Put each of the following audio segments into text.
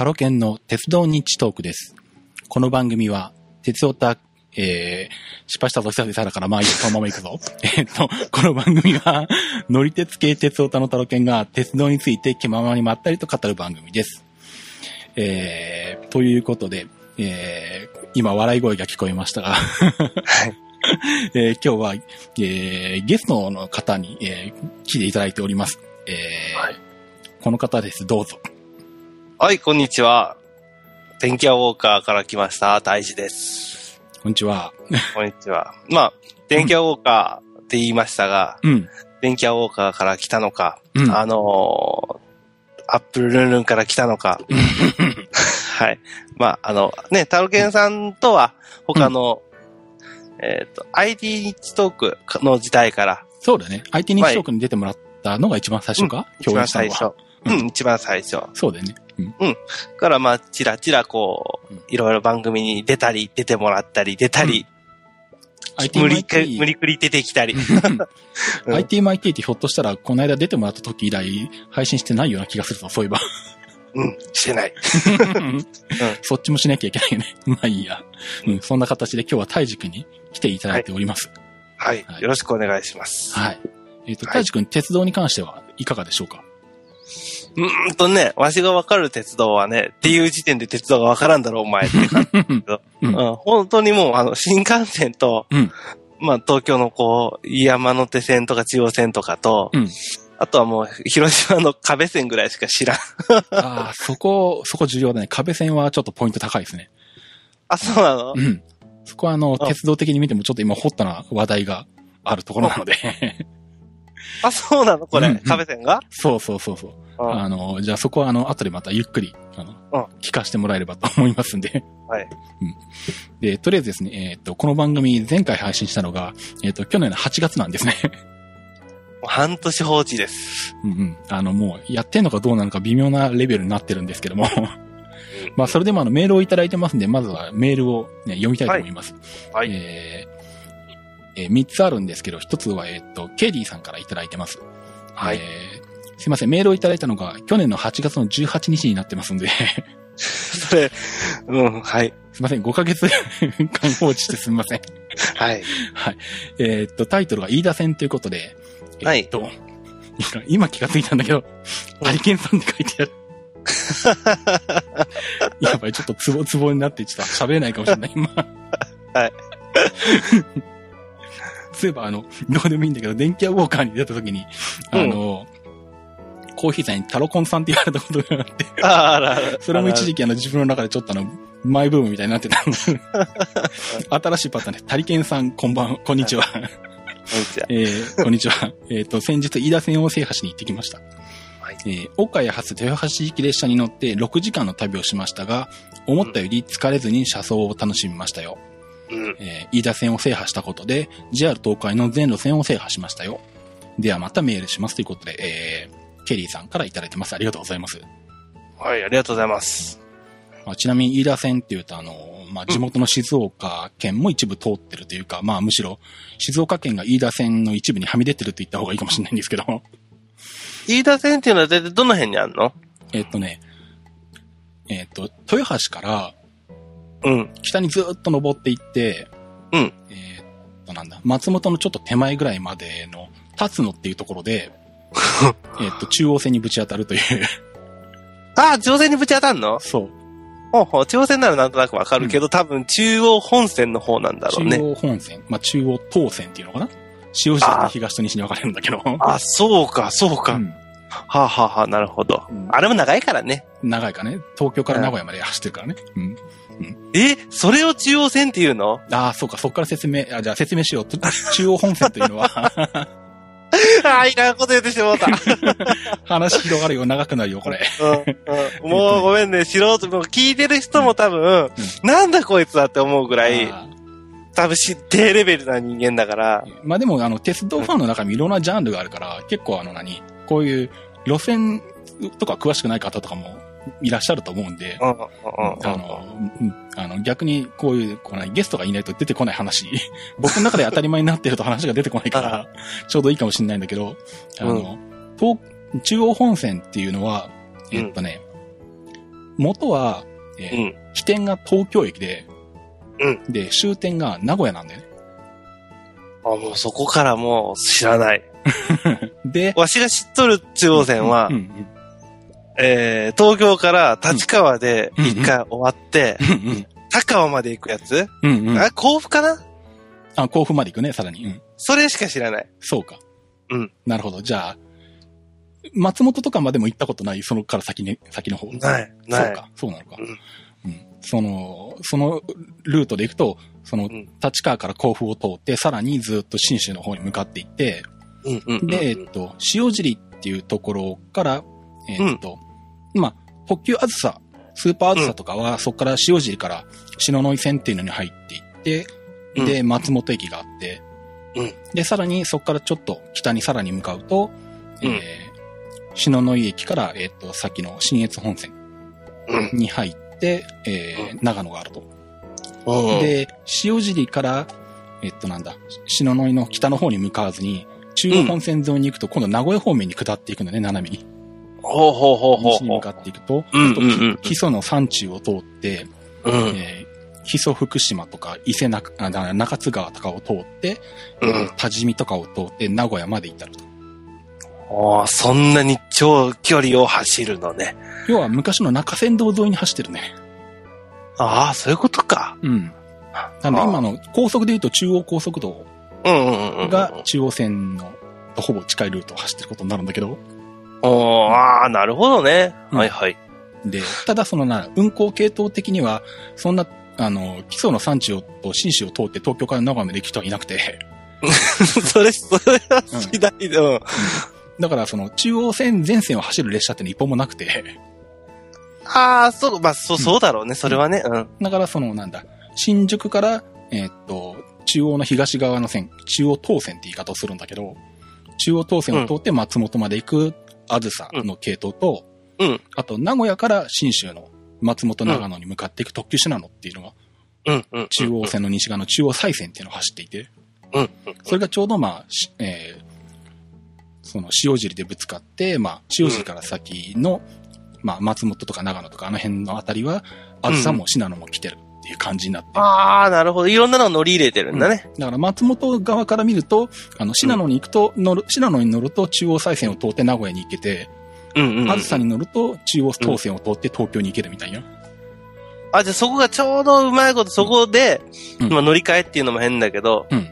タロケンの鉄道日トークです。この番組は、鉄オタ、えー、失敗したぞ、久々だから、まあいいよ、そのまま行くぞ。えっと、この番組は、乗り鉄系鉄オタのタロケンが鉄道について気ままにまったりと語る番組です。えー、ということで、えー、今笑い声が聞こえましたが、はい。えー今日は、えーゲストの方に、えー来ていただいております。えーはいこの方です。どうぞ。はい、こんにちは。電気屋ウォーカーから来ました、大志です。こんにちは。こんにちは。まあ、電気屋ウォーカーって言いましたが、うん。電気屋ウォーカーから来たのか、うん。あのーアップルルンルンから来たのか、はい。まあ、あの、ね、タロケンさんとは、他の、えっ、と、ID 日トークの時代から、そうだね。IT 日トークに出てもらったのが一番最初か、一共演したのは。番最初。ううんん、一番最初。そうだよね。うん。から、まあ、ちらちらこううん、いろいろ番組に出たり、出てもらったり、出たり、IT 無理く MIT 無理くり出てきたり。うん ITMIT ってひょっとしたら、この間出てもらった時以来、配信してないような気がするぞ、そういえば。うん、してない。そっちもしなきゃいけないよね。まあいいや。うん、そんな形で今日は大くに来ていただいております。はいは。いよろしくお願いします。はい。えっ、と、はい大くん、鉄道に関してはいかがでしょうか？うーんとね、わしがわかる鉄道はね、っていう時点で鉄道がわからんだろ、お前って感じ。うんうん、本当にもう、あの、新幹線と、うんまあ、東京のこう、山手線とか中央線とかと、うんあとはもう、広島の壁線ぐらいしか知らん。ああ、そこ、そこ重要だね。壁線はちょっとポイント高いですね。あ、そうなの？うん。そこはあの、あ鉄道的に見てもちょっと今ホットな話題があるところなので。あ、そうなの？これ、うんうん壁線が？そうそうそうそう。うんあの、じゃあそこはあの、後でまたゆっくり、あの、うん聞かせてもらえればと思いますんで。はい。で、とりあえずですね、えっ、と、この番組前回配信したのが、えっ、と、去年の8月なんですね。も う半年放置です。うんうん。あの、もう、やってんのかどうなのか微妙なレベルになってるんですけども。まあ、それでもあの、メールをいただいてますんで、まずはメールを、ね、読みたいと思います。はい。えーえー、3つあるんですけど、1つは、えっ、と、ケリーさんからいただいてます。はいえーすいません、メールをいただいたのが、去年の8月の18日になってますんで、それ、うん、はい。すいません、5ヶ月 間放置してすみません。はい。はい。えーっと、タイトルが飯田戦ということで、はいえーっと、今気がついたんだけど、ハリケーンさんって書いてある。やばい、ちょっとツボツボになって、ちょっと喋れないかもしれない、今。はい。そういえば、あの、どうでもいいんだけど、電気屋ウォーカーに出た時に、あの、コーヒーさんにタロコンさんって言われたことがあって、あらあら。それも一時期あの自分の中でちょっとあの、マイブームみたいになってたの。新しいパターンです。タリケンさん、こんばん、こんにちは。こんにちは。えー、こんにちは。えっ、と、先日、飯田線を制覇しに行ってきました。はいえー、岡谷発豊橋行き列車に乗って6時間の旅をしましたが、思ったより疲れずに車窓を楽しみましたよ。うん。えー、飯田線を制覇したことで、JR 東海の全路線を制覇しましたよ。ではまたメールしますということで、えー、ケリーさんからいただいてます。ありがとうございます。はい、ありがとうございます。まあ、ちなみに飯田線っていうと、あの、まあ、地元の静岡県も一部通ってるというか、まあ、むしろ、静岡県が飯田線の一部にはみ出てると言った方がいいかもしれないんですけど、飯田線っていうのは大体どの辺にあるの？えっとね、えっと、豊橋からうん。北にずっと登っていって、うん。えっと、なんだ、松本のちょっと手前ぐらいまでの、立つのっていうところで、えっと、中央線にぶち当たるという、あ、中央線にぶち当たんの？そう、ほうほう、中央線ならなんとなくわかるけど、多分中央本線の方なんだろう中ね。央本線、まあ、中央東線っていうのかな？塩尻で東と西に分かれるんだけど、あ、そうか、そうか。うんはあ、はあはあ、なるほど、うんあれも長いからね。長いかね、東京から名古屋まで走ってるからね。うん。え、それを中央線っていうの？ああ、そうか、そこから説明、あじゃあ説明しよう。と中央本線というのは、ああ、いらんこと言ってしまった。話広がるよ、長くなるよ、これ。うんうん、もうごめんね、素人、もう聞いてる人も多分、なんだこいつはって思うぐらい、あ多分知ってレベルな人間だから、ーまあでも、あの、鉄道ファンの中にいろんなジャンルがあるから、結構あの何、こういう路線とか詳しくない方とかもいらっしゃると思うんで、あの、逆にこういう、こう何ゲストがいないと出てこない話、僕の中で当たり前になってると話が出てこないから、ちょうどいいかもしれないんだけど、あの、東中央本線っていうのは、えっとね、元は、えーうん。起点が東京駅で、うで、終点が名古屋なんだよね。あ、もうそこからもう知らない。で、わしが知っとる中央線は、うんうんえー、東京から立川でうん一回終わって、うんうん高尾まで行くやつ、うんうん。あ、甲府かな？あ、甲府まで行くね、さらに。うん。それしか知らない。そうか。うん。なるほど。じゃあ、松本とかまでも行ったことない、そのから先に、先の方？ない、ない。そうか。そうなのか。うんうん。その、そのルートで行くと、そのん、立川から甲府を通って、さらにずっと新州の方に向かっていって、うんうんうん。で、えっと、塩尻っていうところから、えっと、まあ、特急あずさ、スーパーあずさとかは、そこから塩尻から篠ノ井線っていうのに入っていって、うん。で、松本駅があって、うん。で、さらにそこからちょっと北にさらに向かうと、うん。えー、篠ノ井駅から、えっと、さっきの新越本線うん。に入って、えー長野があると。うん、で、塩尻から、えっとなんだ、篠ノ井の北の方に向かわずに、中央本線沿いに行くと、今度名古屋方面に下っていくのね、斜めに。ほうほうほうほう西に向か。っていくと、うんあとうんうん木曽の山中を通って、うん。えー木曽福島とか伊勢中中津川とかを通って、うん。多治見とかを通って名古屋まで至ると。おーそんなに長距離を走るのね。要は昔の中山道沿いに走ってるね。ああ、そういうことか。うん。なんで今の高速で言うと中央高速道。が中央線のとほぼ近いルートを走ってることになるんだけど、ああ、なるほどね。うんはいはい。で、ただそのな、運行系統的には、そんな、あの、基礎の山地をと新市を通って東京から名古屋まで行く人はいなくて、それ、それは次第で、うん。だからその中央線全線を走る列車って一本もなくて、ああ、そう、まあ、そう、そうだろうね。それはね。うん。だからそのなんだ、新宿から、えーっと、中央の東側の線、中央東線って言い方をするんだけど、中央東線を通って松本まで行くあずさの系統と、うん。あと名古屋から新州の松本長野に向かっていく特急信濃っていうのが、うん。うん。中央線の西側の中央西線っていうのを走っていて、うん。うん。それがちょうどまあ、しえーその塩尻でぶつかって、まあ、塩尻から先の、まあ、松本とか長野とかあの辺のあたりは、あずさも信濃も来てるっていう感じになってるああ、なるほど。いろんなのを乗り入れてるんだね。だから松本側から見ると、あの、信濃に行くと、乗る、信濃に乗ると中央西線を通って名古屋に行けて、うんうんうん。あずさに乗ると中央東線を通って東京に行けるみたいな。あ、じゃあそこがちょうどうまいこと、そこで、うんまあ乗り換えっていうのも変だけど、うん。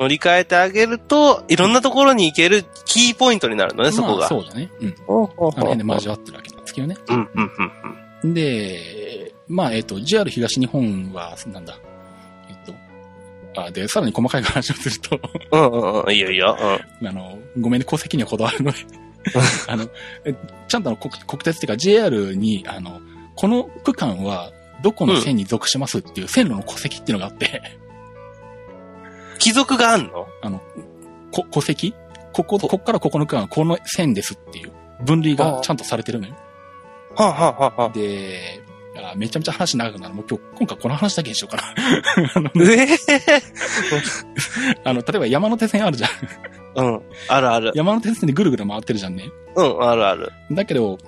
乗り換えてあげると、いろんなところに行けるキーポイントになるのね、そこまあが。そうだね。うん。あの辺で交わってるわけなんですけどね。うん、うん、うん。で、まあ、えっ、と、JR 東日本は、なんだ、えっと、あ、で、さらに細かい話をすると、うん、うん、うん。いいよいいよ。あの、ごめんね、戸籍にはこだわるので、あの、えちゃんとあの国国鉄っていうか JR に、あの、この区間はどこの線に属しますっていう線路の戸籍っていうのがあって、うん。貴族があんの？あの、こ戸籍？ここ、こっからここの区間はこの線ですっていう分類がちゃんとされてるのよ。はあ、はあはあはあ、で、あめちゃめちゃ話長くなる。もう今日、今回この話だけにしようかな。あ の、え えあの、例えば山手線あるじゃん。うん。あるある。山手線でぐるぐる回ってるじゃんね。うん、あるある。だけど、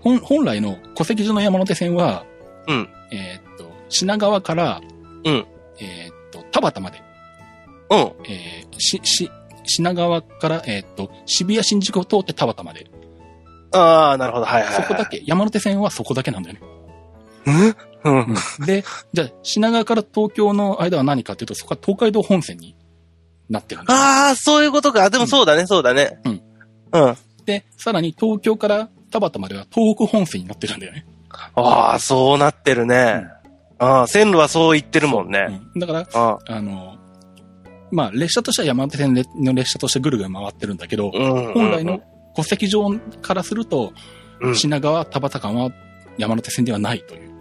本、本来の戸籍上の山手線は、うん。えーっと、品川から、うん。えーっと、田端まで、うん。えーし、し、品川から、えーっと、渋谷新宿を通って田端まで。ああ、なるほど。はいはい、はい。そこだけ、山手線はそこだけなんだよね。うん。うん。で、じゃあ、品川から東京の間は何かっていうと、そこは東海道本線になってるんですよああ、そういうことか。でもそうだね、そうだね。うん。うん。で、さらに東京から田端までは東北本線になってるんだよね。ああ、そうなってるね。ああ、線路はそう言ってるもんね。うんだから、ああの、まあ、列車としては山手線の列車としてぐるぐる回ってるんだけど、うん。本来の戸籍上からすると、うん、品川、田端間は山手線ではないという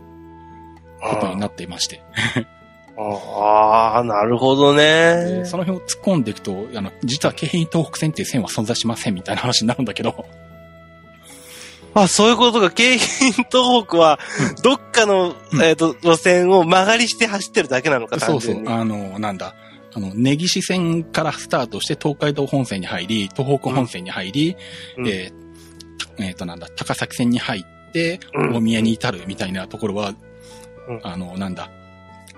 ことになっていまして、ああ、なるほどね。で。その辺を突っ込んでいくと、あの、実は京浜東北線っていう線は存在しませんみたいな話になるんだけど、あ、そういうことか。京浜東北は、どっかの、うん。えっ、と、路線を曲がりして走ってるだけなのか、そうそう。あの、なんだ、あの、根岸線からスタートして東海道本線に入り、東北本線に入り、うん。えーえーと、なんだ、高崎線に入って、うん。大宮に至るみたいなところは、うんあの、なんだ、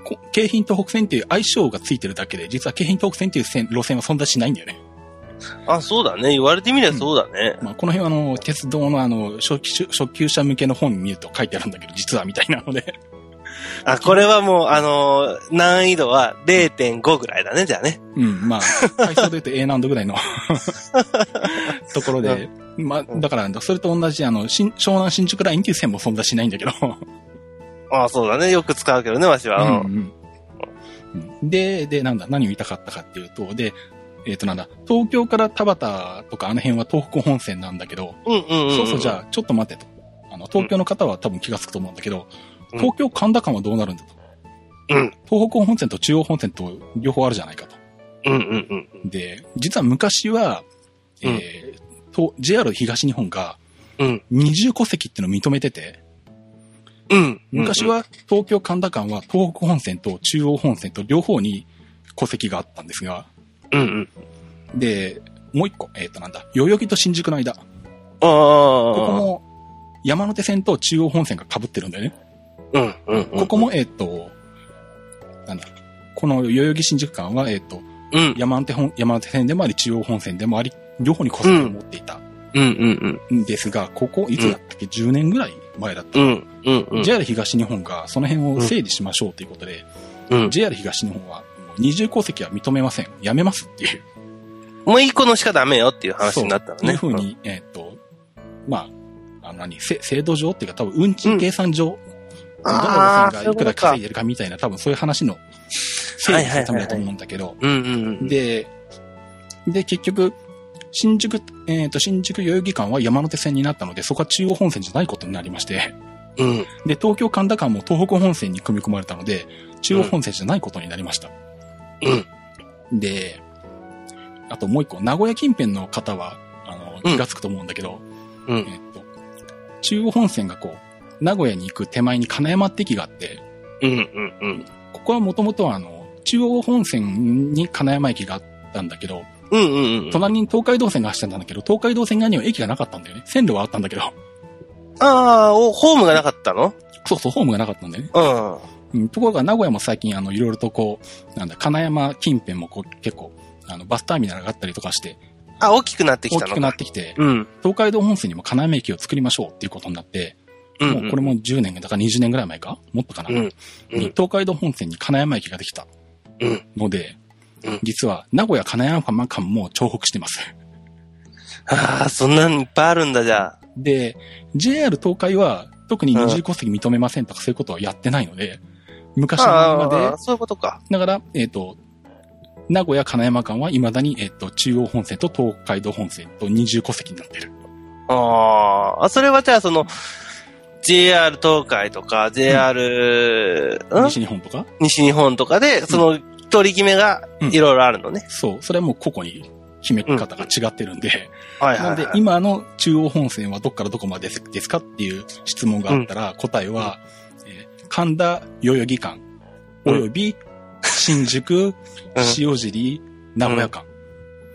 こ京浜東北線っていう相性がついてるだけで、実は京浜東北線っていう線路線は存在しないんだよね。あ、そうだね。言われてみればそうだね。まあ、この辺はあの、鉄道のあの、初期初級者向けの本見ると書いてあるんだけど、実はみたいなので。あ、これはもう、あのー難易度は0.5ぐらいだね、じゃあね。うん、まあ、回数で言うと A 難度ぐらいの ところで、まあ、だから、それと同じ、あの、新湘南新宿ラインっていう線も存在しないんだけど、あそうだね。よく使うけどね、わしは。うんうん。で、で、なんだ、何を言いたかったかっていうと、で、えっ、となんだ、東京から田端とかあの辺は東北本線なんだけど、うんうんうん。そうそう、じゃあ、ちょっと待てと。あの、東京の方は多分気がつくと思うんだけど、うん東京神田間はどうなるんだと。うん。東北本線と中央本線と両方あるじゃないかと。うんうんうん。で、実は昔は、うんえーと、JR 東日本がうん。二重戸籍っていうのを認めてて、うん。昔は東京神田間は東北本線と中央本線と両方に戸籍があったんですが、うんうん。で、もう一個、えっ、となんだ、代々木と新宿の間、こああ。こも山手線と中央本線が被ってるんだよね。うんうんうん。ここも、えっ、と、なんだ、この代々木新宿間は、えっ、と、うん。山手本、山手線でもあり、中央本線でもあり、両方に戸籍を持っていたうんうんうん。んですが、ここ、いつだったっけ、10年ぐらい前だった。うんうんうん。JR 東日本がその辺を整理しましょうということで、うん。JR 東日本は、二重戸籍は認めません。やめますっていう。もう一個のしかダメよっていう話になったのね。そういうふうに、えっ、と、まあ、あの何、せ制度上っていうか多分運賃計算上、どの路線がいくら稼いでるかみたいな、多分そういう話の整理するためだと思うんだけど、うんうんうん。で、で、結局、新宿、えっ、と、新宿代々木間は山手線になったので、そこは中央本線じゃないことになりまして、うん。で、東京神田間も東北本線に組み込まれたので、中央本線じゃないことになりました。うん。で、あともう一個、名古屋近辺の方は、あの、うん気がつくと思うんだけど、うんえっと、中央本線がこう、名古屋に行く手前に金山って駅があって、うんうんうん。ここはもともとはあの、中央本線に金山駅があったんだけど、うんうんうん。隣に東海道線が走ってたんだけど、東海道線側には駅がなかったんだよね。線路はあったんだけど、ああ、おホームがなかったの？そうそう、ホームがなかったんだよね。うん。うん、ところが名古屋も最近あの、いろいろとこう、なんだ、金山近辺もこう、結構、あの、バスターミナルがあったりとかして、あ、大きくなってきたのか。大きくなってきて、うん。東海道本線にも金山駅を作りましょうっていうことになって、うん。もうこれも10年、だから20年ぐらい前か？もっとかな、うん。うんに東海道本線に金山駅ができたうん。ので、うん実は名古屋金山間も重複してます。ああ、そんなんいっぱいあるんだ、じゃあ。で、JR 東海は特に二重戸籍認めませんとかそういうことはやってないので、昔のままでああ、、そういうことか。だから、えっ、と、名古屋金山間は未だに、えっ、と、中央本線と東海道本線と二重戸籍になってる。ああ、それはじゃあその、JR 東海とか、JR、うん？西日本とか？西日本とかで、その取り決めがうん。いろいろあるのね。そう、それはもう個々に決め方が違ってるんで、はいなので、今の中央本線はどっからどこまでですかっていう質問があったら、答えは、えー神田代々木間、および新宿、塩尻、名古屋間。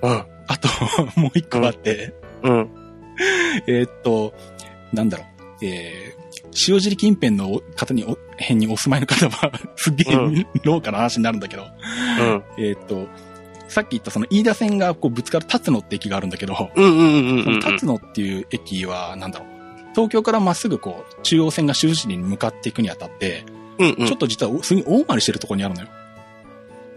うん。あと、もう一個あって、うん。えーっと、なんだろう、えー塩尻近辺の方にお、辺にお住まいの方は、すっげえ、うん廊下の話になるんだけど、うん。えーっと、さっき言ったその飯田線がこうぶつかる辰野って駅があるんだけど、その辰野っていう駅は、なんだろう、東京からまっすぐこう、中央線が修士に向かっていくにあたって、うん。うんちょっと実はおすごい大回りしてるところにあるのよ。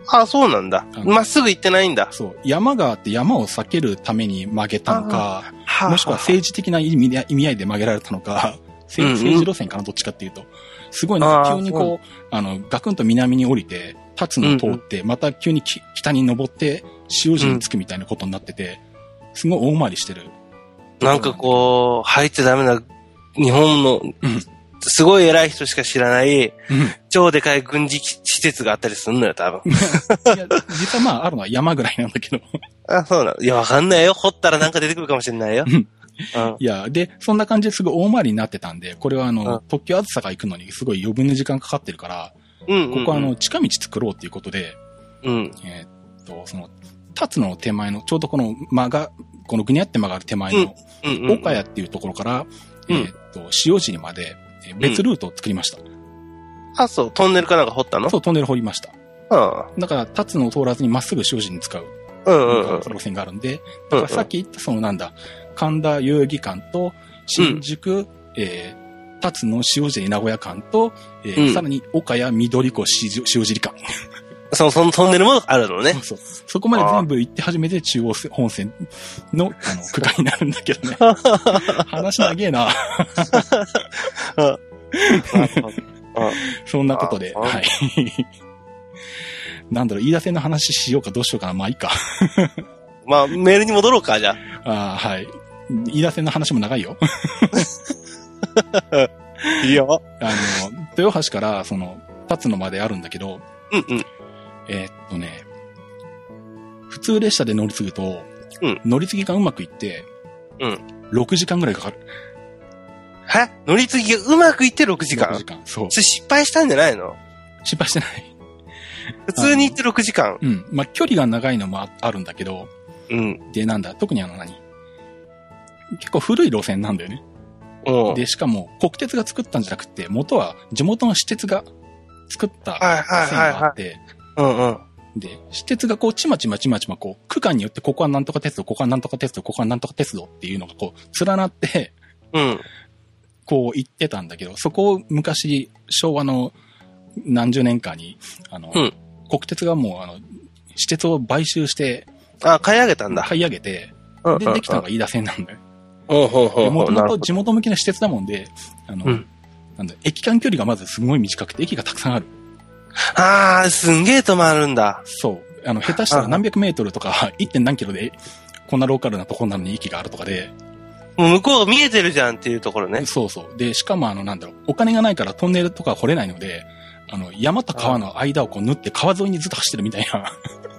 あ、そうなんだ。うんまっすぐ行ってないんだ。そう。山があって山を避けるために曲げたのか、はもしくは政治的な意味で意味合いで曲げられたのか、政治路線かな、どっちかっていうと。すごいなんか急にこう、あの、ガクンと南に降りて、立つのを通って、また急にき北に登って、塩尻に着くみたいなことになってて、すごい大回りしてる。なんかこう、入っちゃダメな、日本のうん、すごい偉い人しか知らない、うん。超でかい軍事施設があったりすんのよ、多分。いや、実はまあ、あるのは山ぐらいなんだけど。あ、そうなの。いや、わかんないよ。掘ったらなんか出てくるかもしれないよ。うんうん。いや、で、そんな感じですごい大回りになってたんで、これはあの、うん特急あずさが行くのにすごい余分な時間かかってるから、うん。ここはあの、近道作ろうっていうことで、うん。えーっと、その、立つの手前の、ちょうどこの間が、このぐにゃって曲がる手前の、うんうん。岡谷っていうところから、うんえーっと、塩尻まで、えー別ルートを作りました。あ、そう、トンネルかなんか掘ったの？そう、トンネル掘りました。うん。だから、立つのを通らずにまっすぐ塩尻に使ううんうんうん。路線があるんで、うんだからさっき言ったそのなんだ、神田遊戯館と、新宿、えー、立つの塩尻名古屋間と、えーうんさらに岡谷緑子塩塩尻間。その、そのトンネルもあるのねそう。そう。そこまで全部行って初めて中央本線の、あの、区間になるんだけどね。話長えな。そんなことで、あはい。なんだろう、飯田線の話しようかどうしようかな。まあいいか。まあ、メールに戻ろうか、じゃあーはい。飯田線の話も長いよ。あ。いいよ。あの、豊橋から、その、立つのまであるんだけど、うんうん。えーっとね、普通列車で乗り継ぐと、うん乗り継ぎがうまくいって、うん6時間ぐらいかかる。は？乗り継ぎがうまくいって6時間？6時間。そう。それ失敗したんじゃないの？失敗してない。普通に行って6時間。うん。まあ、距離が長いのもああるんだけど、うん。で、なんだ、特にあの何？結構古い路線なんだよね。うん。で、しかも国鉄が作ったんじゃなくて、元は地元の私鉄が作った線があって。で、私鉄がこう、ちまちまちまちまこう、区間によってここはなんとか鉄道、ここはなんとか鉄道、ここはなんとか鉄道っていうのがこう、連なって、うん。こう行ってたんだけど、そこを昔、昭和の何十年かに、あの、うん国鉄がもう、あの、私鉄を買収して、あ、買い上げたんだ。買い上げて、で、できたのが飯田線なんだよ。もともと。地元向きな施設だもんで、あの、うんなんだ、駅間距離がまずすごい短くて、駅がたくさんある。あー、すんげえ止まるんだ。そう。あの、下手したら何百メートルとか、1. 点何キロで、こんなローカルなところなのに駅があるとかで、もう向こうが見えてるじゃんっていうところね。そうそう。で、しかもあの、なんだろう、お金がないからトンネルとか掘れないので、あの、山と川の間をこう縫って川沿いにずっと走ってるみたいな。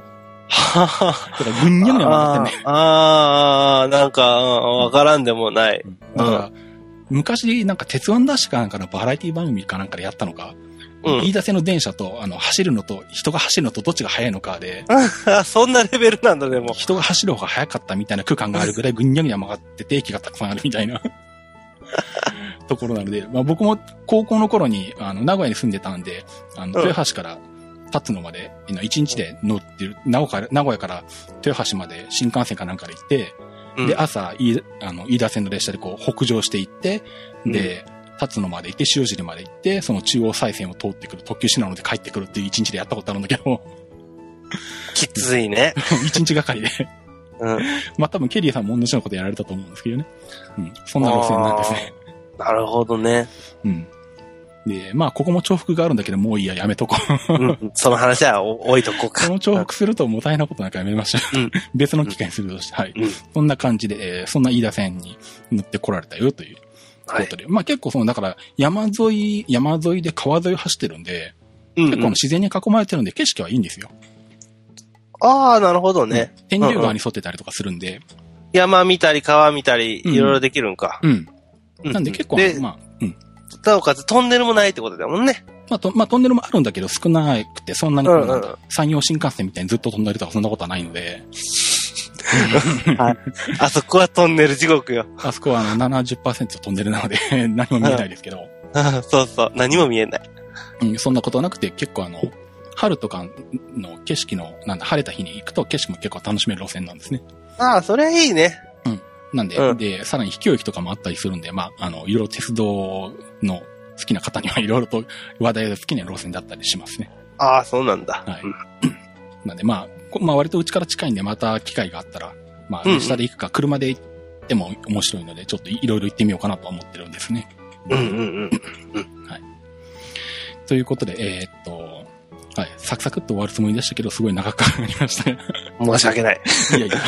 だははからぐんにゃぐにゃ曲がってんね。あーあー、なんか、うんわからんでもない。だから、昔、なんか鉄腕ダッシュかなんかのバラエティ番組かなんかでやったのか、うん飯田線の電車と、あの、走るのと、人が走るのとどっちが速いのかで、あ そんなレベルなんだ、でも。人が走る方が速かったみたいな区間があるぐらいぐんにゃぐにゃ曲がってて、駅がたくさんあるみたいな ところなので、まあ僕も高校の頃に、あの、名古屋に住んでたんで、あの、うん豊橋から立つのまで、一日で乗ってる、名古屋名古屋から豊橋まで新幹線かなんかで行って、うんで、朝、いあの、飯田線の列車でこう、北上していって、で、立つのまで行って、塩尻まで行って、その中央再線を通ってくる特急品なので帰ってくるっていう一日でやったことあるんだけど、きついね。一日がかりで。うん。まあ多分ケリーさんも同じようなことやられたと思うんですけどね。うん。そんな路線なんですね。なるほどね。うん。で、まあここも重複があるんだけど、もういいや、やめとこう。うん。その話はお 置いとこうかこ。の重複するともう大変なことなんかやめましょう。うん別の機会にするとして、はい。うんそんな感じで、えーそんな飯田線に乗ってこられたよというはいこと。で。まあ結構その、だから山沿い、山沿いで川沿いを走ってるんで、うん結構自然に囲まれてるんで景色はいいんですよ。ああ、なるほどね。天竜川に沿ってたりとかするんで、山見たり川見たり、うんいろいろできるんか。うん。うなんで結構、で、まあ、うん。なおかつトンネルもないってことだもんね。まあ、とまあ、トンネルもあるんだけど少なくて、そんなにこう、うんうん山陽新幹線みたいにずっと飛んだりとかそんなことはないので、あそこはトンネル地獄よ。あそこはあの70%飛んでるなので 何も見えないですけど、そうそう。何も見えない。うん、そんなことはなくて結構あの、春とかの景色の、なんだ、晴れた日に行くと景色も結構楽しめる路線なんですね。ああ、それいいね。なんで、うんで、さらに秘境駅とかもあったりするんで、まあ、あの、いろいろ鉄道の好きな方にはいろいろと話題が好きな路線だったりしますね。ああ、そうなんだ。はいうん なんで、まあ、こまあ、割とうちから近いんで、また機会があったら、まあ、下で行くか、車で行っても面白いので、ちょっといろいろ行ってみようかなと思ってるんですね。うんうんうん。ということで、えーっと、はい、サクサクっと終わるつもりでしたけど、すごい長くなりましたね。申し訳ない。いやいや。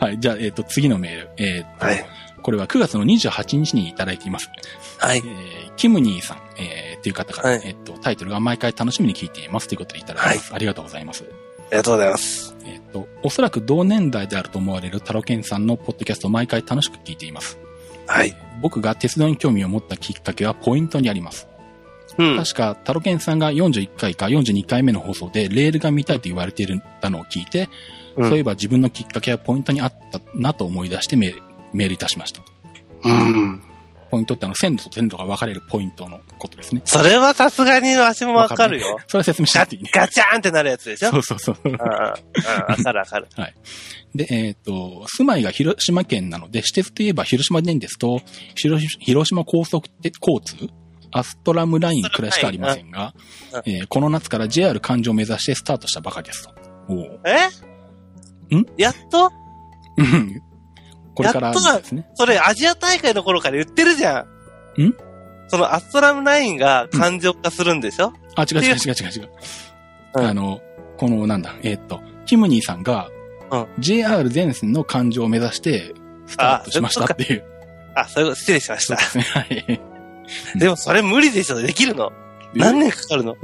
はい、じゃあ、えーっと、次のメール。えーっと、はいこれは9月の28日にいただいています。はいえ。ーキムニーさん、えー、っていう方から、はいえーっと、タイトルが毎回楽しみに聞いていますということでいただいてます。ありがとうございます。ありがとうございます。えっと、おそらく同年代であると思われるタロケンさんのポッドキャストを毎回楽しく聞いています。はい。僕が鉄道に興味を持ったきっかけはポイントにあります。うん。確か、タロケンさんが41回か42回目の放送でレールが見たいと言われていたのを聞いて、うんそういえば自分のきっかけやポイントにあったなと思い出してメールメールいたしました。うん。ポイントってあの、鮮度と鮮度が分かれるポイントのことですね。それはさすがにわしもわかるよ。それは説明しなガくていいね。ガチャーンってなるやつでしょ？そうそうそう。うんうん。うんわかるわかる。で、えっ、と、住まいが広島県なので、私鉄といえば広島電鉄と広広島高速鉄交通、アストラムラインくらいしかありませんが、うんえーこの夏から JR 環状を目指してスタートしたばかりですと。おうえ？ん？やっと？う んこれからやっとだですね。それアジア大会の頃から言ってるじゃん。ん？そのアストラムラインが感情化するんでしょ、あ、違う違う違う違う違う。うんあの、この、なんだ、えっ、と、キムニーさんが、うん JR 全線の環状を目指して、スタートしましたっていう。あ、そういうこと、失礼しましたそうで。すね。はい。でもそれ無理でしょできるの？何年かかるの？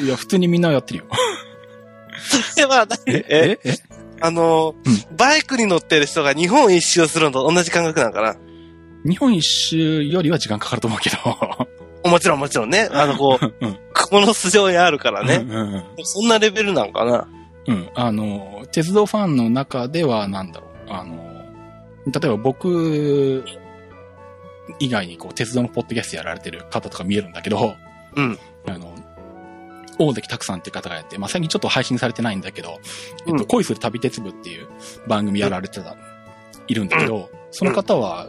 え？いや、普通にみんなやってるよ。それは何、え、え？え？あの、バイクに乗ってる人が日本一周するのと同じ感覚なのかな？日本一周よりは時間かかると思うけど。もちろんもちろんね。あの、こう、うん。この素性にあるからね。うんうんそんなレベルなんかな？うん。あの、鉄道ファンの中では、なんだろう。あの、例えば僕以外にこう、鉄道のポッドキャストやられてる方とか見えるんだけど、うん。あの、大関拓さんっていう方がやって、まあ、最近ちょっと配信されてないんだけど、えっと、うん恋する旅鉄部っていう番組やられてた、いるんだけど、その方は、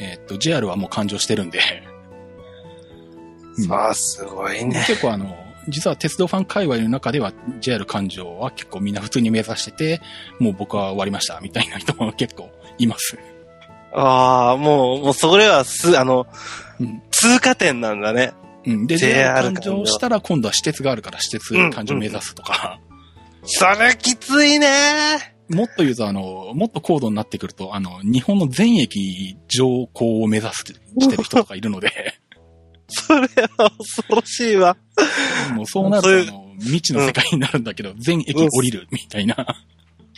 えっと、JR はもう勘定してるんで、うんああ、すごいね。結構あの、実は鉄道ファン界隈の中では JR 環状は結構みんな普通に目指してて、もう僕は終わりましたみたいな人も結構います。ああ、もう、もうそれはす、あの、うん通過点なんだね。うん。で、JR 環状したら今度は私鉄があるから私鉄環状目指すとか、それきついね。もっと言うとあの、もっと高度になってくると、あの、日本の全駅乗降を目指すしてる人とかいるので、それは恐ろしいわ。もうそうなると未知の世界になるんだけど、全駅降りるみたいな、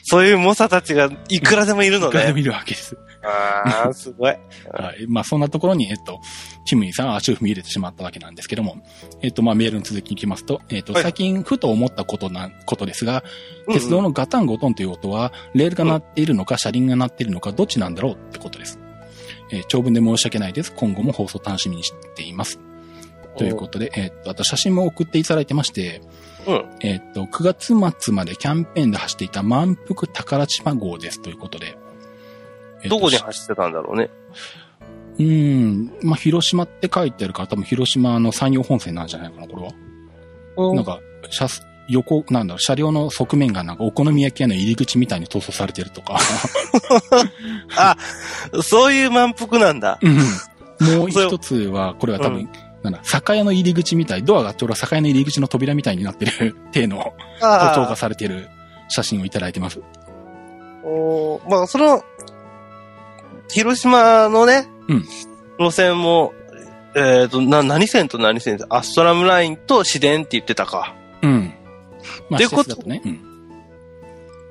そういう猛者たちがいくらでもいるのね。いくらでもいるわけです。ああ、すごい。はい。まあ、そんなところに、えっと、キムイさんは足を踏み入れてしまったわけなんですけども、えっと、まあ、メールの続きに行きますと、えっと、はい最近、ふと思ったことな、ことですが、うん鉄道のガタンゴトンという音は、レールが鳴っているのか、車輪が鳴っているのか、どっちなんだろうってことです。えー長文で申し訳ないです。今後も放送楽しみにしています。ということで、えっと、あと写真も送っていただいてまして、うん。えっと、9月末までキャンペーンで走っていた満腹宝島号ですということで。えっとどこに走ってたんだろうね。うーん。まあ、広島って書いてあるから、多分広島の山陽本線なんじゃないかな、これは。なんか、車、横、なんだろう、車両の側面がなんかお好み焼き屋の入り口みたいに塗装されてるとか。そういう満腹なんだ。うん もう一つは、これは多分、うんなんだ、酒屋の入り口みたい、ドアがちょうど酒屋の入り口の扉みたいになってる 体のあ塗装がされてる写真をいただいてます。おーまあ、その、広島のね、うん路線も、えっ、と、な、何線と何線アストラムラインと市電って言ってたか。うん。まあ、ってことね。うん。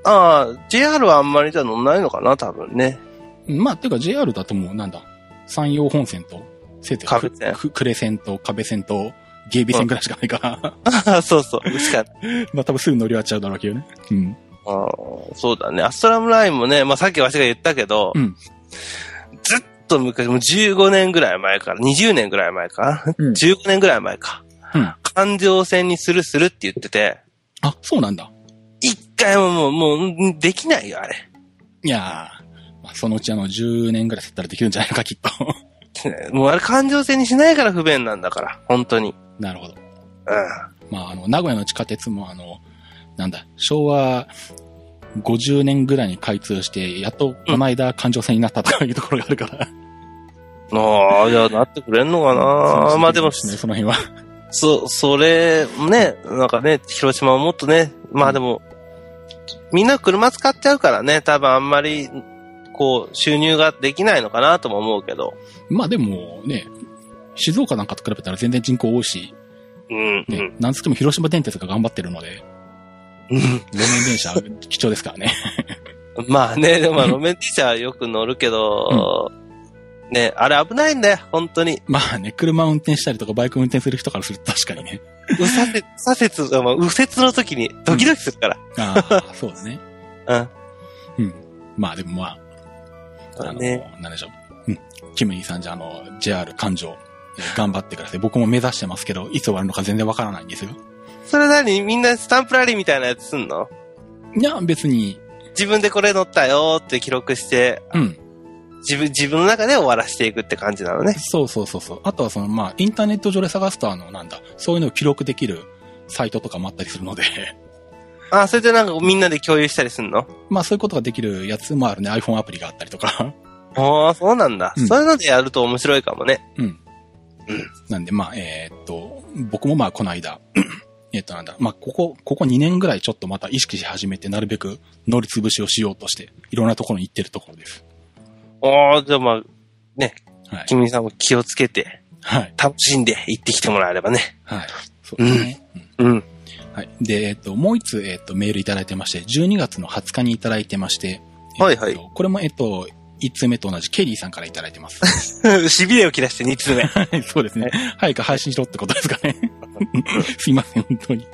ああ、JR はあんまりじゃ乗んないのかな、多分ね。まあ、てか JR だともうなんだ、山陽本線と、せいぜい壁線くく呉線と壁線と芸備線ぐらいしかないから、ああ、そうそう。しか まあ多分すぐ乗り終わっちゃうだろうけどね。うん。あーそうだね。アストラムラインもね、まあさっきわしが言ったけど、うんずっと昔、もう15年ぐらい前から、20年ぐらい前かな、うん ?15 年ぐらい前か。うん。環状線にするするって言ってて、あ、そうなんだ。一回ももう、もう、うんできないよ、あれ。いやー、まあ、そのうちあの10年ぐらい経ったらできるんじゃないのか、きっと。もうあれ環状線にしないから不便なんだから、本当に。なるほど。うまああの、名古屋の地下鉄もあの、なんだ、昭和50年ぐらいに開通して、やっとこの間環状線になったとかいうところがあるから。ん。ああ、じゃあなってくれんのかなまあでも、ね、その辺は。そ、それ、ね、なんかね、広島ももっとね、まあでも、みんな車使っちゃうからね、多分あんまり、こう、収入ができないのかなとも思うけど。まあでもね、静岡なんかと比べたら全然人口多いし、うん、うね、ん。なんつっても広島電鉄が頑張ってるので、うん路面電車貴重ですからね。まあね、でも路面電車はよく乗るけど、ね、あれ危ないんだよ、本当に。まあね、車運転したりとかバイク運転する人からすると確かにね。右左折、左折、まあ右折の時にドキドキするから。ああ、そうだね。うん。うん。まあでもまあ、あの、ね。なんでしょう。うん。キムニーさんじゃあの、JR 環状、えー頑張ってください。僕も目指してますけど、いつ終わるのか全然わからないんですよ。それ何？みんなスタンプラリーみたいなやつすんの？いや、別に、自分でこれ乗ったよって記録して、うん。自分、自分の中で終わらしていくって感じなのね。そうそうそうそう。あとはその、まあ、インターネット上で探すと、あの、なんだ、そういうのを記録できるサイトとかもあったりするので、あ、それでなんかみんなで共有したりすんの？まあ、そういうことができるやつもあるね。iPhone アプリがあったりとか。ああ、そうなんだ、うんそういうのでやると面白いかもね。うん。なんで、まあ、えーっと、僕もまあ、この間、えーっと、なんだ、まあ、ここ、ここ2年ぐらいちょっとまた意識し始めて、なるべく乗り潰しをしようとして、いろんなところに行ってるところです。ああ、じゃあまあ、ね、はい。キムニさんも気をつけて、はい。楽しんで行ってきてもらえればね。はい。そうですね。うんうん。はい。で、えっと、もう一つ、えっと、メールいただいてまして、12月の20日にいただいてまして、はいはいえっとこれも、えっと、1通目と同じケリーさんからいただいてます。しびれを切らして2つ目。はい、そうですね。早く配信しろってことですかね。すいません、本当に。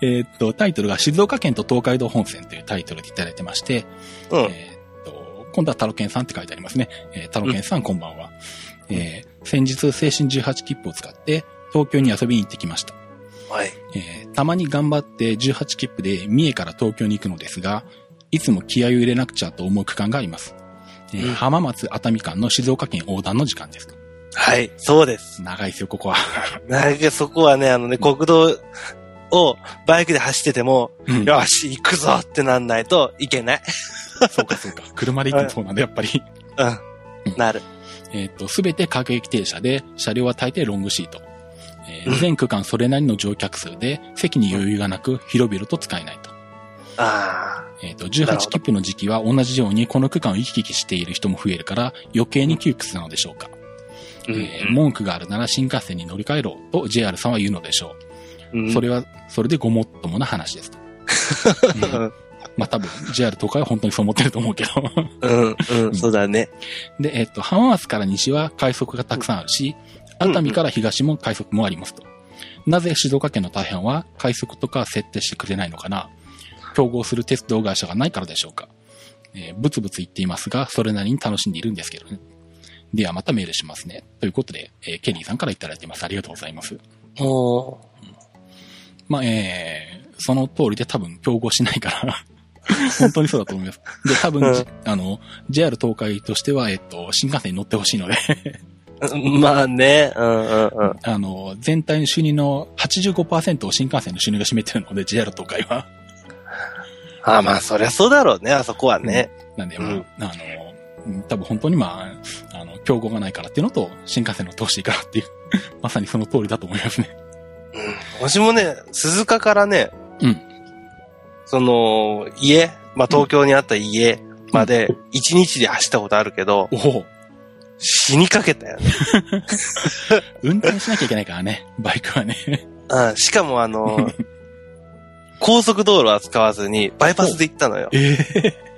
えっと、タイトルが静岡県と東海道本線というタイトルでいただいてまして、うん。えっと、今度はタロケンさんって書いてありますね。えータロケンさん、こんばんは。えー先日、青春18切符を使って、東京に遊びに行ってきました。はい。えーたまに頑張って18切符で三重から東京に行くのですが、いつも気合を入れなくちゃと思う区間があります。えーうん浜松熱海間の静岡県横断の時間です。はい、そうです。長いですよ、ここは。なんかそこはね、あのね、国道をバイクで走ってても、うんよし、行くぞってなんないといけない。そうか、そうか。車で行くとそうなんで、やっぱり。うん。なる。えっ、と、すべて各駅停車で、車両は大抵ロングシート。えーうん全区間それなりの乗客数で、席に余裕がなく、広々と使えないと。あえっ、と、なるほ18切符の時期は同じようにこの区間を行き来している人も増えるから、余計に窮屈なのでしょうか。あ。えー文句があるなら新幹線に乗り換えろと JR さんは言うのでしょうんう。それは、それでごもっともな話ですと。うんまあ多分、JR 東海は本当にそう思ってると思うけど。うん、うん、そうだね。で、えっ、と、浜松から西は快速がたくさんあるし、うん熱海から東も快速もありますと。なぜ静岡県の大半は快速とか設定してくれないのかな？競合する鉄道会社がないからでしょうか？えー、ブツブツ言っていますが、それなりに楽しんでいるんですけどね。ではまたメールしますね。ということで、えーケリーさんからいただいてます。ありがとうございます。おまあ、えー、その通りで多分競合しないから、本当にそうだと思います。で、多分、じあの、JR 東海としては、えっと、新幹線に乗ってほしいので、まあね、うんうんうん。あの、全体の収入の85%を新幹線の収入が占めてるので、JR 東海は。あまあ、そりゃそうだろうね、あそこはね。なんで、まあ、うんあの、うん多分本当にまあ、あの、競合がないからっていうのと、新幹線の通していいからっていう、まさにその通りだと思いますね。うん。私もね、鈴鹿からね、うん。その、家、まあ東京にあった家まで、一日で走ったことあるけど、おお死にかけたよね。運転しなきゃいけないからね、バイクはね。うん。しかもあの、高速道路は使わずに、バイパスで行ったのよ。ええ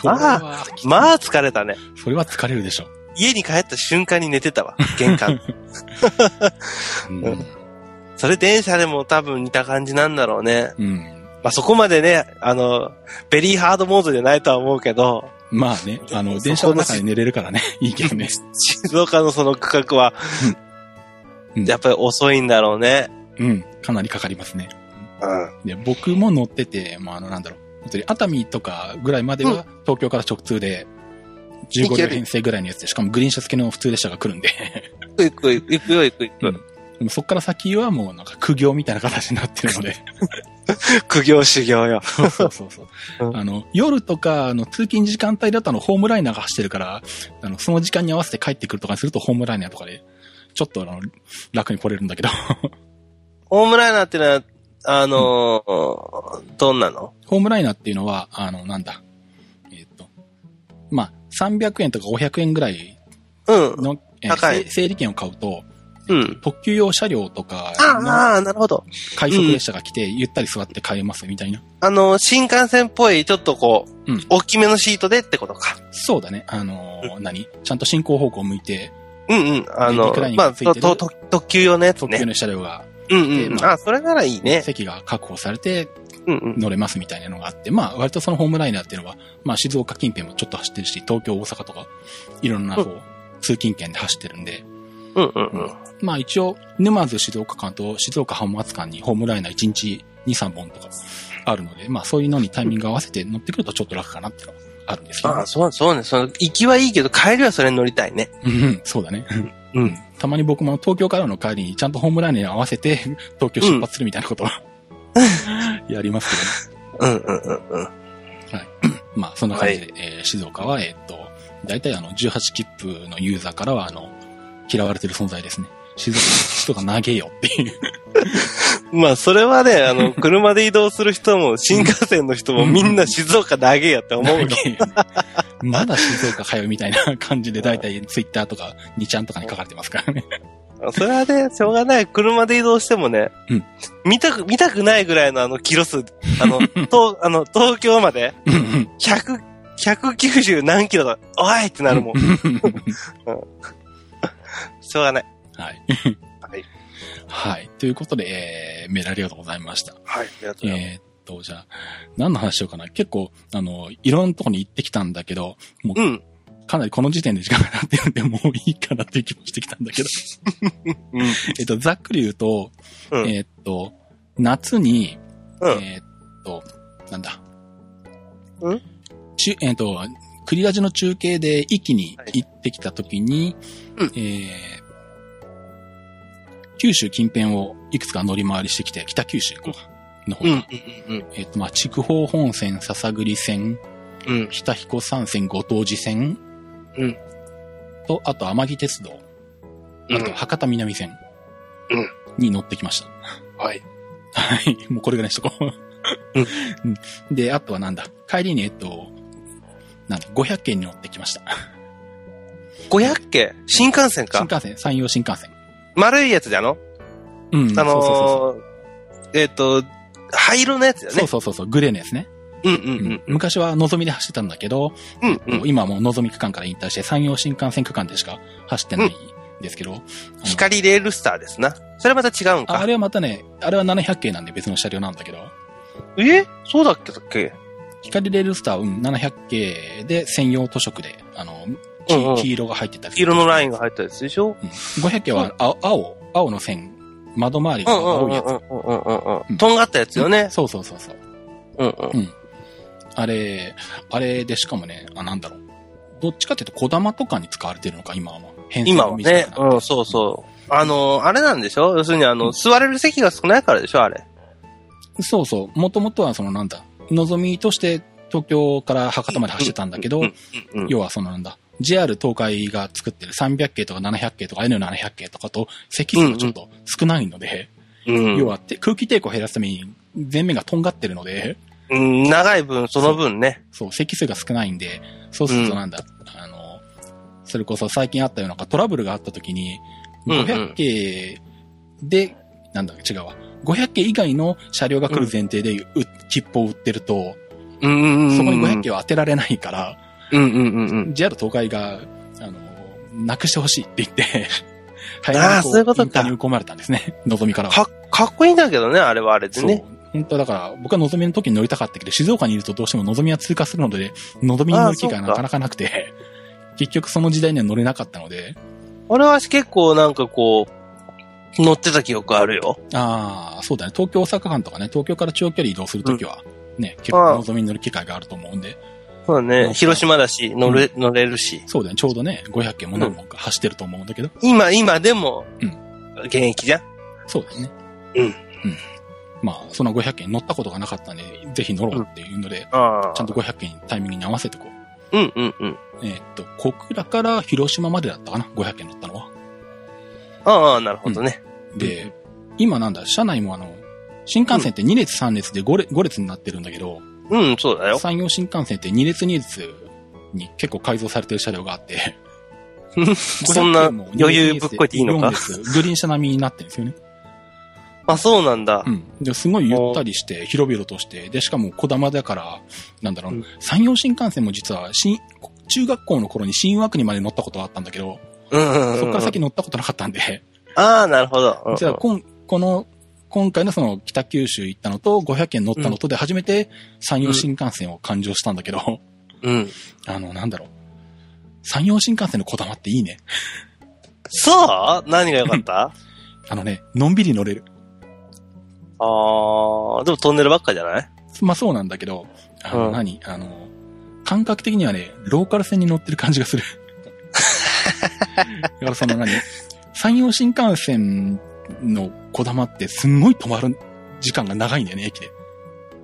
それは、まあ疲れたね。それは疲れるでしょ。家に帰った瞬間に寝てたわ、玄関。うん。それ電車でも多分似た感じなん。だろうね。うん。まあそこまでね、あの、ベリーハードモードじゃないとは思うけど、まあね、あの、電車の中で寝れるからね、いいけどね。静岡のその区画は、うんやっぱり遅いんだろうね。うん。かなりかかりますね。うん。で、僕も乗ってて、まあ、あの、なんだろう。本当に熱海とかぐらいまでは、東京から直通で、15両編成ぐらいのやつで、しかもグリーン車付きの普通列車が来るんで、行く行く行くよ行く行く。うんでもそっから先はもうなんか苦行みたいな形になってるので、苦行修行よ。そうそうそうそう。うんあの、夜とか、あの、通勤時間帯だとあの、ホームライナーが走ってるから、あの、その時間に合わせて帰ってくるとかにすると、ホームライナーとかで、ちょっとあの、楽に来れるんだけど、ホームライナーってのは、あのーどんなの？ホームライナーっていうのは、あの、なんだ、えっと、まあ、300円とか500円ぐらいうん。の、えー高いせ整理券を買うと、うん。特急用車両とかのああ、なるほど。快速列車が来て、ゆったり座って帰れますみたいな。あの、新幹線っぽい、ちょっとこう、うん大きめのシートでってことか。そうだね。あのー何？ちゃんと進行方向を向いて、うんうん。あのまあ、特急用のやつね。特急の車両が、うんうん。でまああ、それならいいね。席が確保されて、うんうん。乗れますみたいなのがあって、まあ割とそのホームライナーっていうのは、まあ静岡近辺もちょっと走ってるし、東京、大阪とか、いろんなこう、通勤圏で走ってるんで、うんうんうん。まあ一応、沼津静岡間と静岡浜松間にホームライナー1日2、3本とかあるので、まあそういうのにタイミング合わせて乗ってくるとちょっと楽かなっていうのはあるんですけど。ああ、そう、そうね。その、行きはいいけど、帰りはそれに乗りたいね。うんうん、そうだね。うん。たまに僕も東京からの帰りにちゃんとホームライナーに合わせて東京出発するみたいなことは、やりますけどね。うんうんうんうん。まあ、そんな感じで、えー静岡は、えーっと、大体あの、18切符のユーザーからは、あの、嫌われてる存在ですね。静岡の人が長えよっていう。まあ、それはね、あの、車で移動する人も、新幹線の人もみんな静岡長えやって思うよ。まだ静岡かよみたいな感じで、大体ツイッターとか、2ちゃんとかに書かれてますからね。それはね、しょうがない。車で移動してもね、うん見たく、見たくないぐらいのあの、キロ数、あの、と、あの、東京まで、うんうん100、190何キロだ、おいってなるもん。しょうがない。はい。はい。はい。ということで、えー、メールありがとうございました。はい。ありがとうございます。えーっと、じゃあ、何の話しようかな。結構、あの、いろんなとこに行ってきたんだけど、もううん。かなりこの時点で時間が経ってるんで、もういいかなっていう気もしてきたんだけど。うん。えっと、ざっくり言うと、うんえっと、夏に、うん。えっと、なんだ。うん？ちえっと、クリラジの中継で一気に行ってきたときに、うんえー九州近辺をいくつか乗り回りしてきて、北九州の方うん。か、うん。うん。えっと、まあ、筑豊本線、笹栗線、うん。北彦山線、ご当寺線、うんと、あと天城鉄道、あと博多南線うんに乗ってきました。はい。はい。もうこれぐらいにしとこう。うんうんで、あとはなんだ？帰りに、えっと、なんだ、500件に乗ってきました。500系新幹線か新幹線、山陽新幹線。丸いやつじゃの？うん。あそうそうのー、えっと、灰色のやつだよそうね。そうそうそう、グレーのやつね。うんううんん昔はのぞみで走ってたんだけど、うん。うんうん。今はもうのぞみ区間から引退して山陽新幹線区間でしか走ってないんですけど、あの光レールスターですな。それまた違うんか。ああれはまたね、あれは700系なんで別の車両なんだけど、え？そうだっけだっけ？光レールスター、うん、700系で専用図色で、あの、きうんうん黄色が入ってたりする色のラインが入ったやつでしょ？うん500系は青、青、青の線、窓周りがうんうん青いやつ。うんうんうんうんううんん。とんがったやつよね。そうそうそうそう。うんうん。あれ、あれでしかもね、あ、なんだろう。どっちかっていうと、小玉とかに使われてるのか、今は。変今はね、うん、そうそう。あのー、あれなんでしょ？要するにあの、座れる席が少ないからでしょあれ。そうそう。もともとはそのなんだ、望みとして東京から博多まで走ってたんだけど、うんうんうん。要はそのなんだ、JR 東海が作ってる300系とか700系とか N700 系とかと席数がちょっと少ないので、うん要はて空気抵抗を減らすために前面がとんがってるので、うん、長い分、その分ね。そう、席数が少ないんで、そうするとなんだ、あの、それこそ最近あったようなトラブルがあった時に、うんうん500系で、なんだ、違うわ。500系以外の車両が来る前提で、う切符を売ってると、うんうんうん。そこに500系は当てられないから、うんうんうんうん。JR 東海が、あの、なくしてほしいって言って、早そういうことかインターに追い込まれたんですね。のぞみからは。か、かっこいいんだけどね、あれはあれでね。。本当だから、僕はのぞみの時に乗りたかったけど、静岡にいるとどうしてものぞみは通過するので、のぞみに乗る機会がなかなかなくて、結局その時代には乗れなかったので、俺は結構なんかこう、乗ってた記憶あるよ。ああ、そうだね。東京大阪間とかね、東京から長距離移動するときは、ね、結構ああのぞみに乗る機会があると思うんで、そうだうんね。広島だし、乗れ、乗れるし。そうだね。ちょうどね、500件も何本か走ってると思うんだけど、今、今でもうん、現役じゃん？そうだよね。うんうん。まあ、その500件乗ったことがなかったんで、ぜひ乗ろうっていうので、あちゃんと500件タイミングに合わせてこう。うんうんうん。えーっと、小倉から広島までだったかな ?500 件乗ったのは。ああ、なるほどね。で、今なんだ、車内もあの、新幹線って2列3列で5列 ,5 列になってるんだけど、うん、そうだよ。山陽新幹線って2列2列に結構改造されてる車両があって、そんな余裕ぶっこいていいのか？4列グリーン車並みになってるんですよね。あ、そうなんだう。ん。で、すごいゆったりして、広々として、で、しかも小玉だから、なんだろう、うん山陽新幹線も実は、新、中学校の頃に新和区にまで乗ったことがあったんだけど、うんうんうん。そこから先乗ったことなかったんで、ああ、なるほど。うんじゃあ、こんこの、今回のその北九州行ったのと500円乗ったのとで初めて山陽新幹線を勘定したんだけど、うん。あの、なんだろう。山陽新幹線のこだまっていいね。そう？何が良かった？あのね、のんびり乗れる。あー、でもトンネルばっかじゃない？まあそうなんだけど、あの、うん何？あの、感覚的にはね、ローカル線に乗ってる感じがする。だからその何？山陽新幹線のこだまってすんごい止まる時間が長いんだよね、駅で。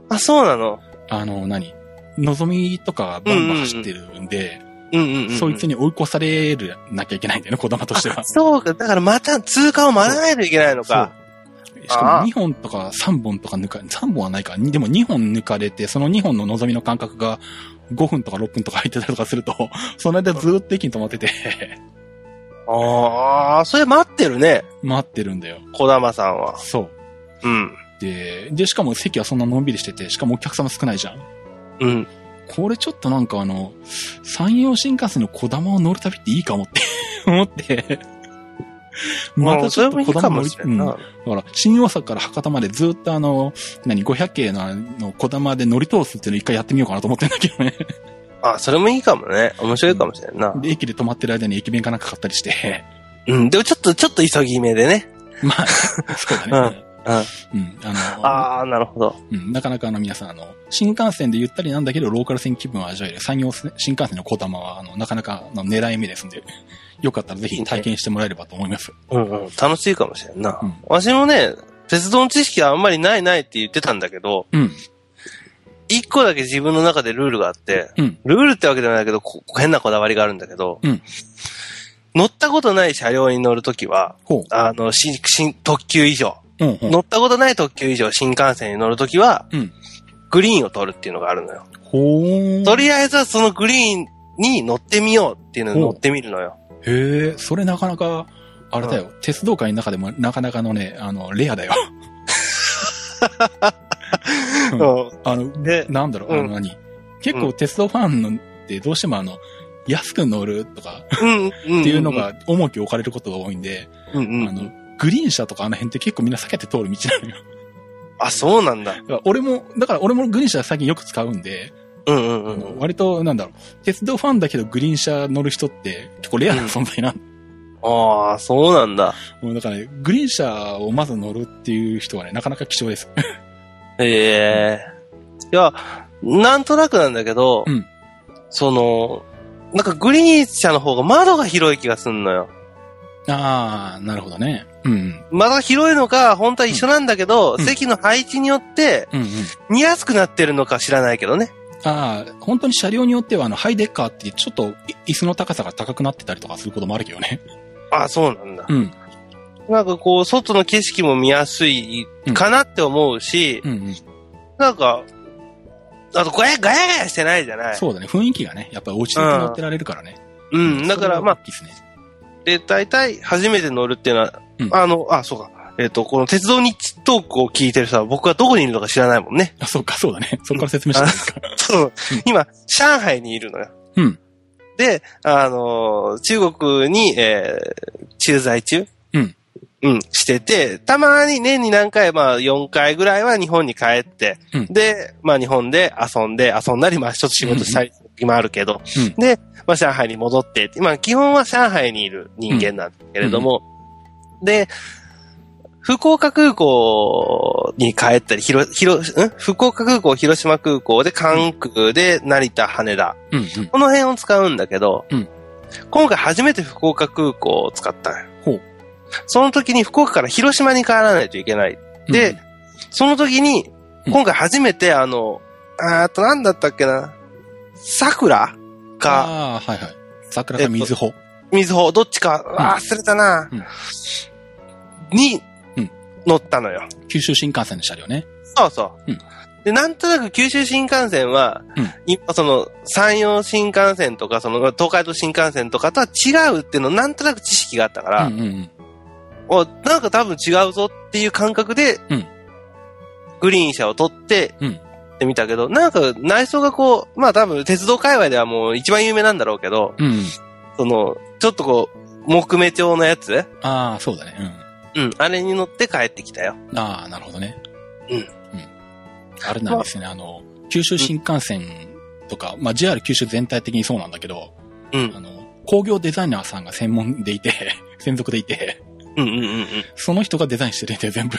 あ、そうなの？あの、何？のぞみとかバンバン走ってるんで、うんうんうん。そいつに追い越されるなきゃいけないんだよね、こだまとしては。そうか。だからまた通過を待たないといけないのか。しかも2本とか3本とか抜か、3本はないか、にでも2本抜かれて、その2本の望みの間隔が5分とか6分とか入ってたりとかすると、その間ずーっと駅に止まってて、あー、それ待ってるね。待ってるんだよ。小玉さんは。そう。うん。で、で、しかも席はそんなのんびりしてて、しかもお客様少ないじゃん。うん。これちょっとなんかあの、山陽新幹線の小玉を乗る旅っていいかもって、思って、またちょっと小玉乗り、うん。だから、新大阪から博多までずっとあの、何、500系のあの、小玉で乗り通すっていうのを一回やってみようかなと思ってんだけどね。あ、それもいいかもね。面白いかもしれんな。で、駅で止まってる間に駅弁かなんか買ったりして、うん。でもちょっと、ちょっと急ぎ目でね。まあ、そうだね。うん。うん。あの、あー、なるほど。うん、なかなかあの皆さん、あの、新幹線でゆったりなんだけど、ローカル線気分を味わえる山陽新幹線の小玉は、あの、なかなかの狙い目ですんで、よかったらぜひ体験してもらえればと思います。うんうん。楽しいかもしれんな。うんわしもね、鉄道の知識はあんまりないないって言ってたんだけど、うん。一個だけ自分の中でルールがあって、うん。ルールってわけではないけど、こ変なこだわりがあるんだけど、うん乗ったことない車両に乗るときは、ほあの、新、新、特急以上、う。うん、うん。乗ったことない特急以上新幹線に乗るときは、うん。グリーンを取るっていうのがあるのよ。とりあえずはそのグリーンに乗ってみようっていうのに乗ってみるのよ。へえ、それなかなか、あれだよ、鉄道界の中でもなかなかのね、あの、レアだよ。うんうんあの、で、なんだろう、あの何、結構鉄道ファンのってどうしてもあの、安く乗るとかうん、うん。っていうのが重きを置かれることが多いんで、うんうん、あの、グリーン車とかあの辺って結構みんな避けて通る道なのよ。あ、そうなんだ。だ俺も、だから俺もグリーン車最近よく使うんで、うんうんうんうん。割となんだろう、鉄道ファンだけどグリーン車乗る人って結構レアな存在なああ、そうなんだ。の。だからね、グリーン車をまず乗るっていう人はね、なかなか貴重です。へえ。いや、なんとなくなんだけど、うんその、なんかグリーン車の方が窓が広い気がすんのよ。ああ、なるほどね。うん。窓が広いのか、本当は一緒なんだけど、うん席の配置によってうんうん。見やすくなってるのか知らないけどね。ああ、本当に車両によっては、あの、ハイデッカーってちょっとい椅子の高さが高くなってたりとかすることもあるけどね。あそうなんだ。うん。なんかこう、外の景色も見やすいかなって思うし、うんうん。なんか、あとガヤガヤガヤしてないじゃない。そうだね。雰囲気がね、やっぱり落ち着いて乗ってられるからね。うん。だから、まあ、で大体初めて乗るっていうのは、うんあの、あ、そうか。えっ、と、この鉄道日トークを聞いてる人は僕がどこにいるのか知らないもんね。あ、そうか、そうだね。そこから説明してもいいですか。そう。今、上海にいるのよ。うん。で、あのー中国に、えー駐在中？うん。うん、してて、たまに年に何回、まあ4回ぐらいは日本に帰って、うん。で、まあ日本で遊んで、遊んだり、まあちょっと仕事したり、今あるけど、うん。で、まあ上海に戻って、まあ基本は上海にいる人間なんだけれども、で、福岡空港に帰ったり、広、広、ん？福岡空港、広島空港で関空で成田、羽田、うんうん。この辺を使うんだけど、うん。今回初めて福岡空港を使ったのよその時に福岡から広島に帰らないといけない。で、その時に、うん今回初めてあの、あーあとなんだったっけな、桜か、ああ、はいはい。桜か水穂。水穂、どっちか、あー忘れたな、うんにうん、乗ったのよ。九州新幹線の車両ね。そうそう。うんで、なんとなく九州新幹線は、うん今その山陽新幹線とか、その東海道新幹線とかとは違うっていうのなんとなく知識があったから、うんうんうん。おなんか多分違うぞっていう感覚で、うんグリーン車を取って、うんってみたけど、なんか内装がこう、まあ多分鉄道界隈ではもう一番有名なんだろうけど、うんうん。その、ちょっとこう、木目調のやつ？ああ、そうだね。うん、あれに乗って帰ってきたよ。ああ、なるほどね。うんあれなんですね、あの、九州新幹線とか、まあ JR 九州全体的にそうなんだけど、うん。あの、工業デザイナーさんが専門でいて、専属でいて、うんうんうんその人がデザインしてるんだよ、全部。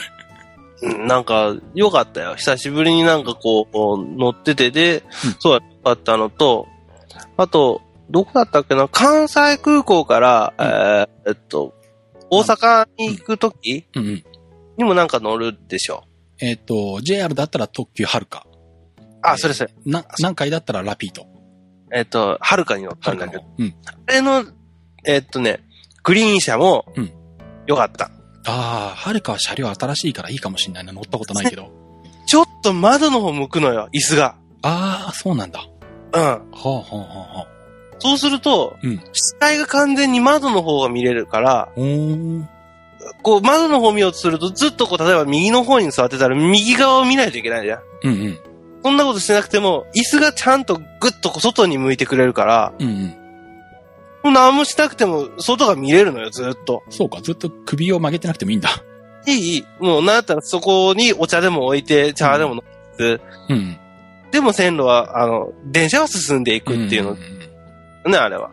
うん。なんか、良かったよ。久しぶりになんかこう、乗っててで、うんそうだったのと、あと、どこだったっけな？関西空港から、うんえーえっと、大阪に行くときうんうん。にもなんか乗るでしょ？えっ、と、JR だったら特急はるか。あ、それそれ。な、南海だったらラピート。えっと、はるかに乗っはたんだけど。うん。あれの、えっとね、グリーン車もうん、良かった。ああ、はるかは車両新しいからいいかもしんないな。乗ったことないけど。ちょっと窓の方向くのよ、椅子が。ああ、そうなんだ。はうん。あ、はあ、はあ、はあ。そうすると、うん視界が完全に窓の方が見れるから。こう、窓の方見ようとすると、ずっとこう、例えば右の方に座ってたら、右側を見ないといけないじゃん。うんうん。そんなことしてなくても、椅子がちゃんとぐっとこう外に向いてくれるから、うんうん。何もしなくても、外が見れるのよ、ずっと。そうか、ずっと首を曲げてなくてもいいんだ。いいいい、もう、なんだったらそこにお茶でも置いて、茶でも飲んで、うん。でも線路は、あの、電車は進んでいくっていうのんんんね、あれは。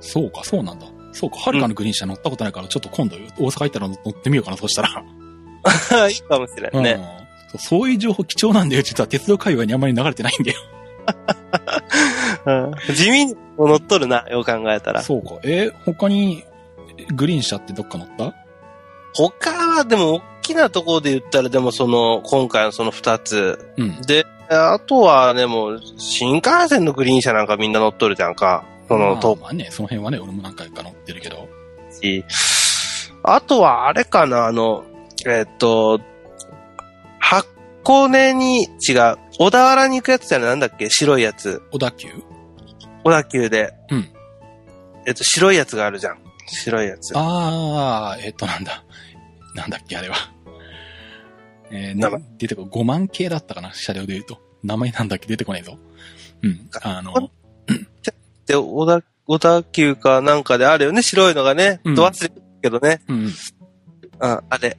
そうか、そうなんだ。そうか、はるかのグリーン車乗ったことないから、ちょっと今度大阪行ったら乗ってみようかな、そしたら。いいかもしれんね。うんそう。そういう情報貴重なんだよ。実は鉄道界隈にあんまり流れてないんだよ。うん地味に乗っとるな、よう考えたら。そうか。えー他にグリーン車ってどっか乗った？他は、でも、大きなところで言ったら、でもその、今回のその二つ。うん。で、あとは、でも、新幹線のグリーン車なんかみんな乗っとるじゃんか。その、まあ、とまあね、その辺はね、俺も何回か乗ってるけど。し。あとは、あれかな、あの、えっと、箱根に違う。小田原に行くやつじゃない？なんだっけ？白いやつ。小田急？小田急で。うん。えっと、白いやつがあるじゃん。白いやつ。ああ、えっと、なんだ。なんだっけ、あれは。えー、名前な出てこ5万系だったかな、車両で言うと。名前なんだっけ、出てこないぞ。うん。あの、で、小田、小田急かなんかであるよね、白いのがね。うんど忘れたけどね。うん。うん、あれ。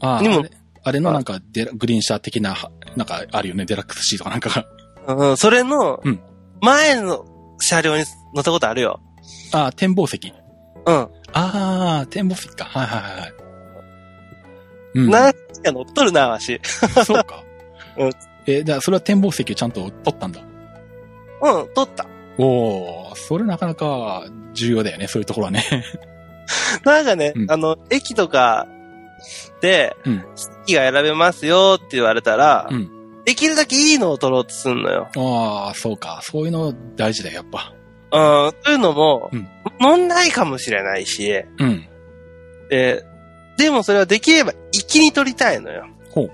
ああ、にもあれのなんかデラ、グリーン車的な、なんかあるよね、デラックスシーとかなんかが。うん、それのうん、前の車両に乗ったことあるよ。ああ、展望席。うん。ああ、展望席か。はいはいはいはい。うん。何か乗っとるな、わし。そうか。うんえ、だそれは展望席をちゃんと取ったんだ。うん、取った。おー、それなかなか重要だよね、そういうところはね。なんかね、うんあの、駅とかで、うん席が選べますよって言われたら、うんできるだけいいのを取ろうとすんのよ。ああ、そうか。そういうの大事だよ、やっぱ。うん、というのも、うん乗んないかもしれないし、うん。で、でもそれはできれば行きに取りたいのよ。ほう。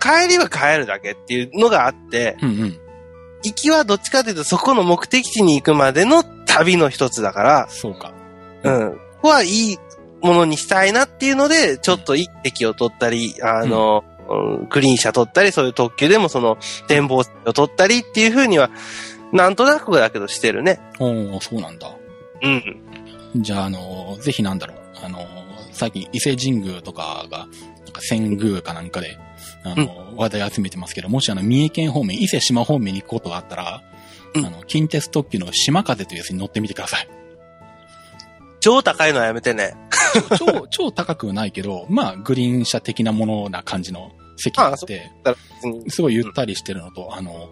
帰りは帰るだけっていうのがあって、うんうん。行きはどっちかというとそこの目的地に行くまでの旅の一つだから、そうか。うん。ここはいいものにしたいなっていうので、ちょっといい席を取ったり、あの、うんグリーン車取ったり、そういう特急でもその展望席を取ったりっていうふうには、なんとなくだけどしてるね。おー、そうなんだ。うん。じゃあ、あの、ぜひなんだろう。あの、最近伊勢神宮とかが、なんか仙宮かなんかで、あの、話題集めてますけど、もしあの、三重県方面、伊勢島方面に行くことがあったら、うんあの、近鉄特急の島風というやつに乗ってみてください。超高いのはやめてね。超、超高くはないけど、まあ、グリーン車的なものな感じの席があって、すごいゆったりしてるのと、あの、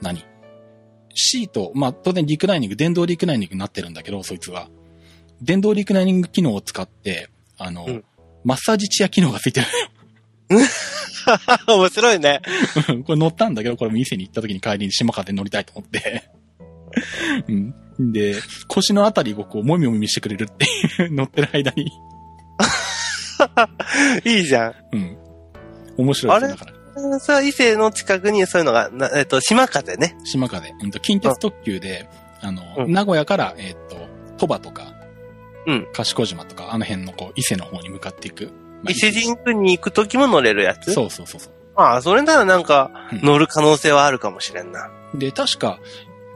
何？シート、まあ、当然リクライニング、電動リクライニングになってるんだけど、そいつは。電動リクライニング機能を使って、あの、うんマッサージチェア機能がついてる 面白いね。これ乗ったんだけど、これ店に行った時に帰りに島風に乗りたいと思って。うん。で、腰のあたりをこう、もみもみしてくれるっていう、乗ってる間に。いいじゃん。うん。面白いですよだから。さあ、伊勢の近くにそういうのが、なえっと、島風ね。島風。うんと、近鉄特急で、あの、うん名古屋から、えっ、と、鳥羽とか、うん。賢島とか、あの辺のこう、伊勢の方に向かっていく。まあ伊勢神宮に行くときも乗れるやつ？そうそうそうそう。ああ、それならなんかうん、乗る可能性はあるかもしれんな。で、確か、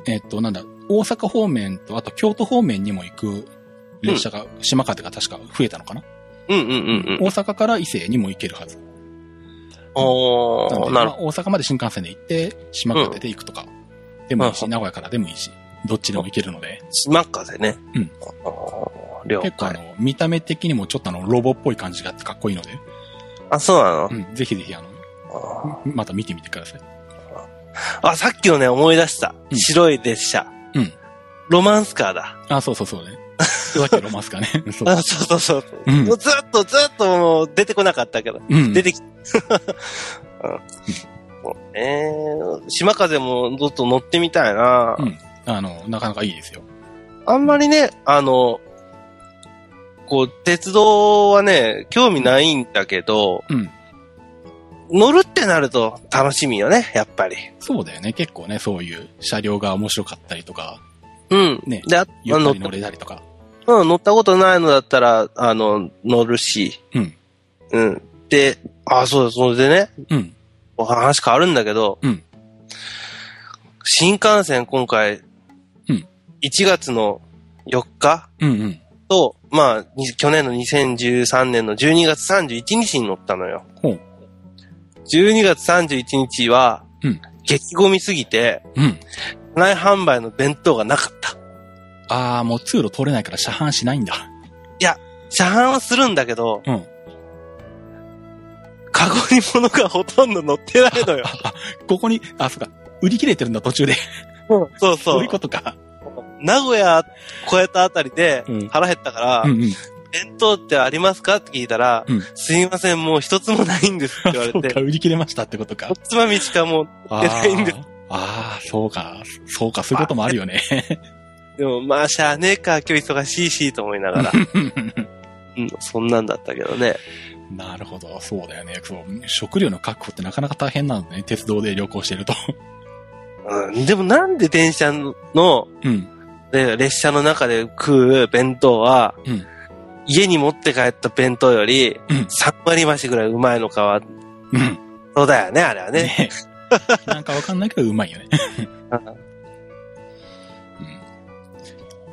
えっ、と、なんだ、大阪方面と、あと京都方面にも行く列車が、島風が確か増えたのかな？うんうんうんうん。大阪から伊勢にも行けるはず。おー、なるまあ、大阪まで新幹線で行って、島風で行くとか、でもいいし、うん名古屋からでもいいし、どっちでも行けるので、島風ね。うん。結構あの、見た目的にもちょっとあの、ロボっぽい感じがあってかっこいいので、あ、そうなの？うん、ぜひぜひあの、あまた見てみてください。ーあ、さっきのね、思い出した。うん白い列車。うん。ロマンスカーだ。あ、そうそうそうね。さっきロマンスかね。そう。あ、そうそうそう。うんもうずっとずっともう出てこなかったけど。うん。出てき、うん。そうね島風もずっと乗ってみたいな、うんあの、なかなかいいですよ。あんまりね、あの、こう、鉄道はね、興味ないんだけど、うん。乗るってなると楽しみよね、やっぱり。そうだよね。結構ね、そういう車両が面白かったりとか、うん。ねで、あ乗っゆったり乗れたりとか。うん、乗ったことないのだったら、あの、乗るし、うん。うん。で、あ、そうだ、それでね、うん。お話変わるんだけど、うん新幹線今回、うん1月の4日うんうん。と、まあ、に去年の2013年の12月31日に乗ったのよ。ほう。12月31日は、うん激ゴミすぎて、うん。内販売の弁当がなかった。ああ、もう通路通れないから車販しないんだ。車販はするんだけど、うん。カゴに物がほとんど乗ってないのよ。ここに、あ、そうか。売り切れてるんだ、途中で。そうそそうういう。ことか。名古屋越えたあたりでうん腹減ったから、うんうん。弁当ってありますか？って聞いたら、うんすいません、もう一つもないんですって言われ そうか、て、売り切れましたってことかお。つまみしかもう、あ出ないんですーあー、そうか。そうか、そういうこともあるよね。でもまあしゃあねえか、今日忙しいし、と思いながら、うん、そんなんだったけどね。なるほど、そうだよね。そう。食料の確保ってなかなか大変なのね。鉄道で旅行してると。うん、でもなんで電車の、うん。で列車の中で食う弁当は、うん家に持って帰った弁当より、うん。3割増しぐらいうまいのかは、うん。そうだよね、あれはね。ねなんかわかんないけどうまいよね。うん。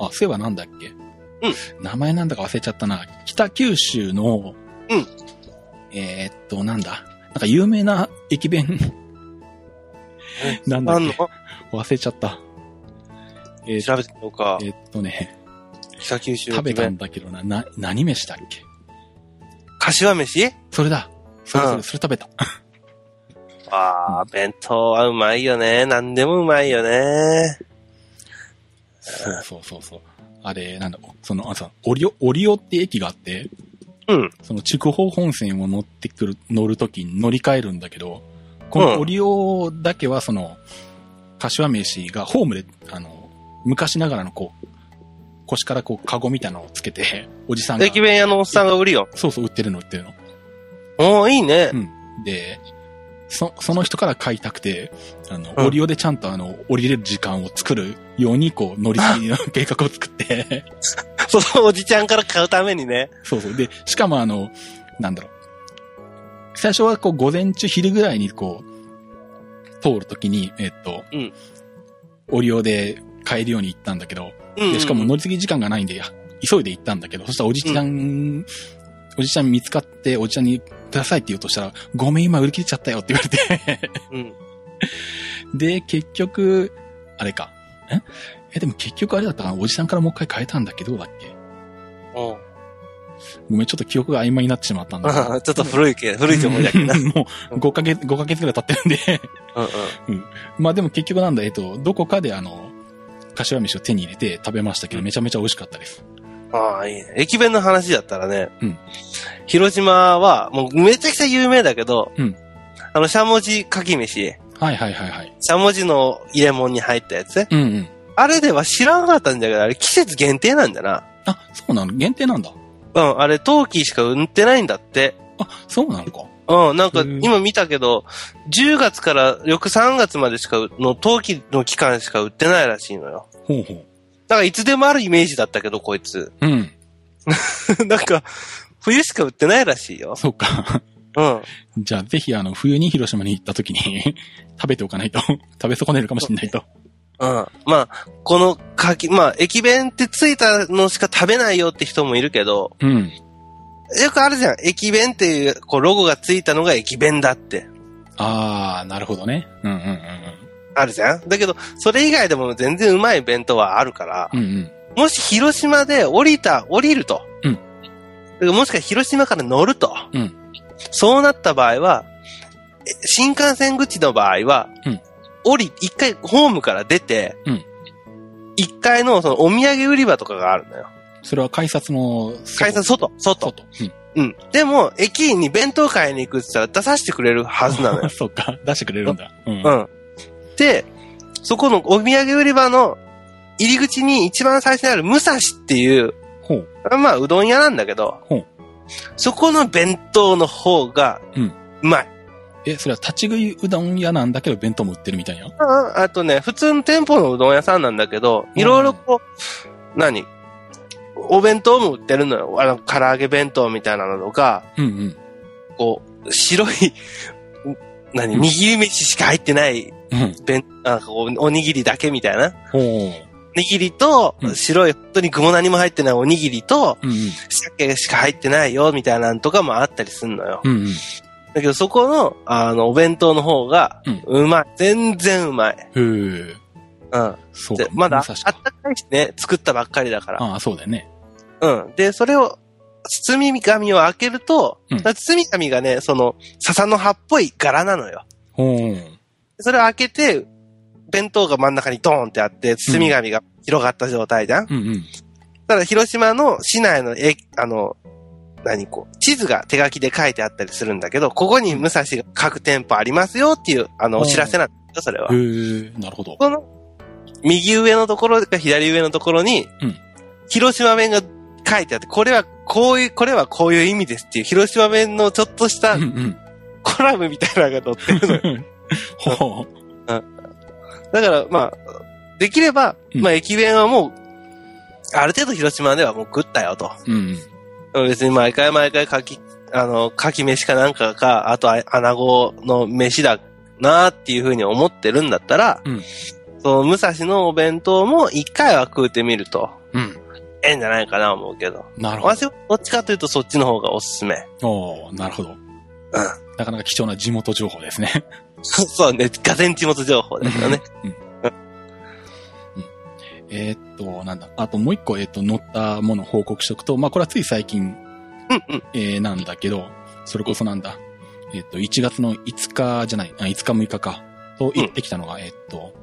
あ、そういえばなんだっけ？うん。名前なんだか忘れちゃったな。北九州の、うん。えーっと、なんだ？なんか有名な駅弁。なんだっけ？忘れちゃった。えー調べてみようかえ。ーっとね、北九州食べたん。だけどな、な、何飯だっけ？柏飯？それだ。それそれ、うんそれ食べた。ああ、弁当はうまいよね。何でもうまいよね。そうそうそうそう。あれ、なんだ、その、あさ、オリオ、オリオって駅があって、うん。その筑豊本線を乗ってくる、乗るときに乗り換えるんだけど、このオリオだけはその、柏飯がホームで、あの、昔ながらのこう、腰からこう、カゴみたいなのをつけて、おじさんが、駅弁屋のおっさんが売るよ。そうそう、売ってるの売ってるの。おー、いいね。で、そ、その人から買いたくて、あの、うんオリオでちゃんとあの、降りれる時間を作るように、こう、乗り継ぎの計画を作って、そのおじちゃんから買うためにね。そうそう。で、しかもあの、なんだろう。最初はこう、午前中昼ぐらいにこう、通るときに、えっと、うんオリオで買えるように行ったんだけど、うんうんで、しかも乗り継ぎ時間がないんで、急いで行ったんだけど、そしたらおじちゃん、おじちゃん見つかって、おじちゃんにくださいって言おうとしたら、ごめん、今売り切れちゃったよって言われて、うん。で、結局、あれか。え？え、でも結局あれだったかな？おじさんからもう一回変えたんだっけ？どうだっけ？うん。ごめん、ちょっと記憶が曖昧になってしまったんだ。ちょっと古いけ、古いと思いだけど もう5ヶ月、5ヶ月ぐらい経ってるんで。うん。まあでも結局なんだ、えっと、どこかであの、柏飯を手に入れて食べましたけど、うんめちゃめちゃ美味しかったです。ああ、いいね。駅弁の話だったらね、うん広島は、もうめちゃくちゃ有名だけど、うんあの、しゃもじかき飯、はいはいはいはい。しゃもじの入れ物に入ったやつうんうん。あれでは知らなかったんだけど、あれ季節限定なんだな。あ、そうなの？限定なんだ。うん、あれ冬季しか売ってないんだって。あ、そうなのか。うん、なんか今見たけど、10月から翌3月までしかう、の冬季の期間しか売ってないらしいのよ。ほうほう。だからいつでもあるイメージだったけど、こいつ。うん。なんか、冬しか売ってないらしいよ。そうか。うん。じゃあぜひあの、冬に広島に行った時に 食べておかないと、食べ損ねるかもしれないと。うん。まあ、このかき、まあ、駅弁ってついたのしか食べないよって人もいるけど、うん。よくあるじゃん。駅弁っていう、こう、ロゴがついたのが駅弁だって。ああ、なるほどね。うんうんうんあるじゃん？だけど、それ以外でも全然うまい弁当はあるから、うん。うんうん。もし広島で降りた、降りると。うんもしくは広島から乗ると。うんそうなった場合は、え新幹線口の場合は、うん降り、一回ホームから出て、うん一階のそのお土産売り場とかがあるのよ。それは改札の改札外、外。外。うん。うん。でも、駅員に弁当買いに行くって言ったら出させてくれるはずなのよ。そっか。出してくれるんだ。うん。うん。で、そこのお土産売り場の入り口に一番最初にある武蔵っていう、ほう。まあ、うどん屋なんだけどほう、そこの弁当の方が、うんうまい。え、それは立ち食いうどん屋なんだけど弁当も売ってるみたいな？うんあとね、普通の店舗のうどん屋さんなんだけど、いろいろこう、何？お弁当も売ってるのよ。あの、唐揚げ弁当みたいなのとか、うんうん。こう、白い、何？うん握り飯しか入ってないうん。弁、なんかこう、おにぎりだけみたいな。ほう。握りとう、ん白い、本当に具も何も入ってないおにぎりと。鮭しか入ってないよ、みたいなのとかもあったりすんのよ。うんうん。だけどそこの、あの、お弁当の方がうまい。全然うまい。へえ。うん。そうか。でまだ、あったかいしね、作ったばっかりだから。ああ、そうだよね。うん。で、それを、包み紙を開けると、うん包み紙がね、その、笹の葉っぽい柄なのよ。ほう。それを開けて、弁当が真ん中にドーンってあって、包み紙が広がった状態じゃん、うんうん。ただ、広島の市内の、え、あの、何こう、地図が手書きで書いてあったりするんだけど、ここに武蔵が各店舗ありますよっていう、あの、うんお知らせなんだよ、それはへ。え、なるほど。この、右上のところか左上のところに、うん広島弁が書いてあって、これはこういう、これはこういう意味ですっていう、広島弁のちょっとした。コラムみたいなのが載ってるのよ。ほう。だから、まあ、できれば、うんまあ、駅弁はもう、ある程度広島ではもう食ったよと。うんうん。別に毎回毎回かき、あの、かき飯かなんかか、あとあ、穴子の飯だなっていうふうに思ってるんだったら、うんその、武蔵のお弁当も一回は食うてみると、うん。ええんじゃないかな思うけど。なるほど。私はどっちかというとそっちの方がおすすめ。おーなるほど。なかなか貴重な地元情報ですね。そうね、ガゼン地元情報ですよね。うん。うんえーっと、なんだ。あともう一個、えーっと、乗ったものを報告しとくと、まあ、これはつい最近、うんうん。えーなんだけど、それこそなんだ。えーっと、1月の5日じゃない、あ、5日6日か、と行ってきたのが、えーっと、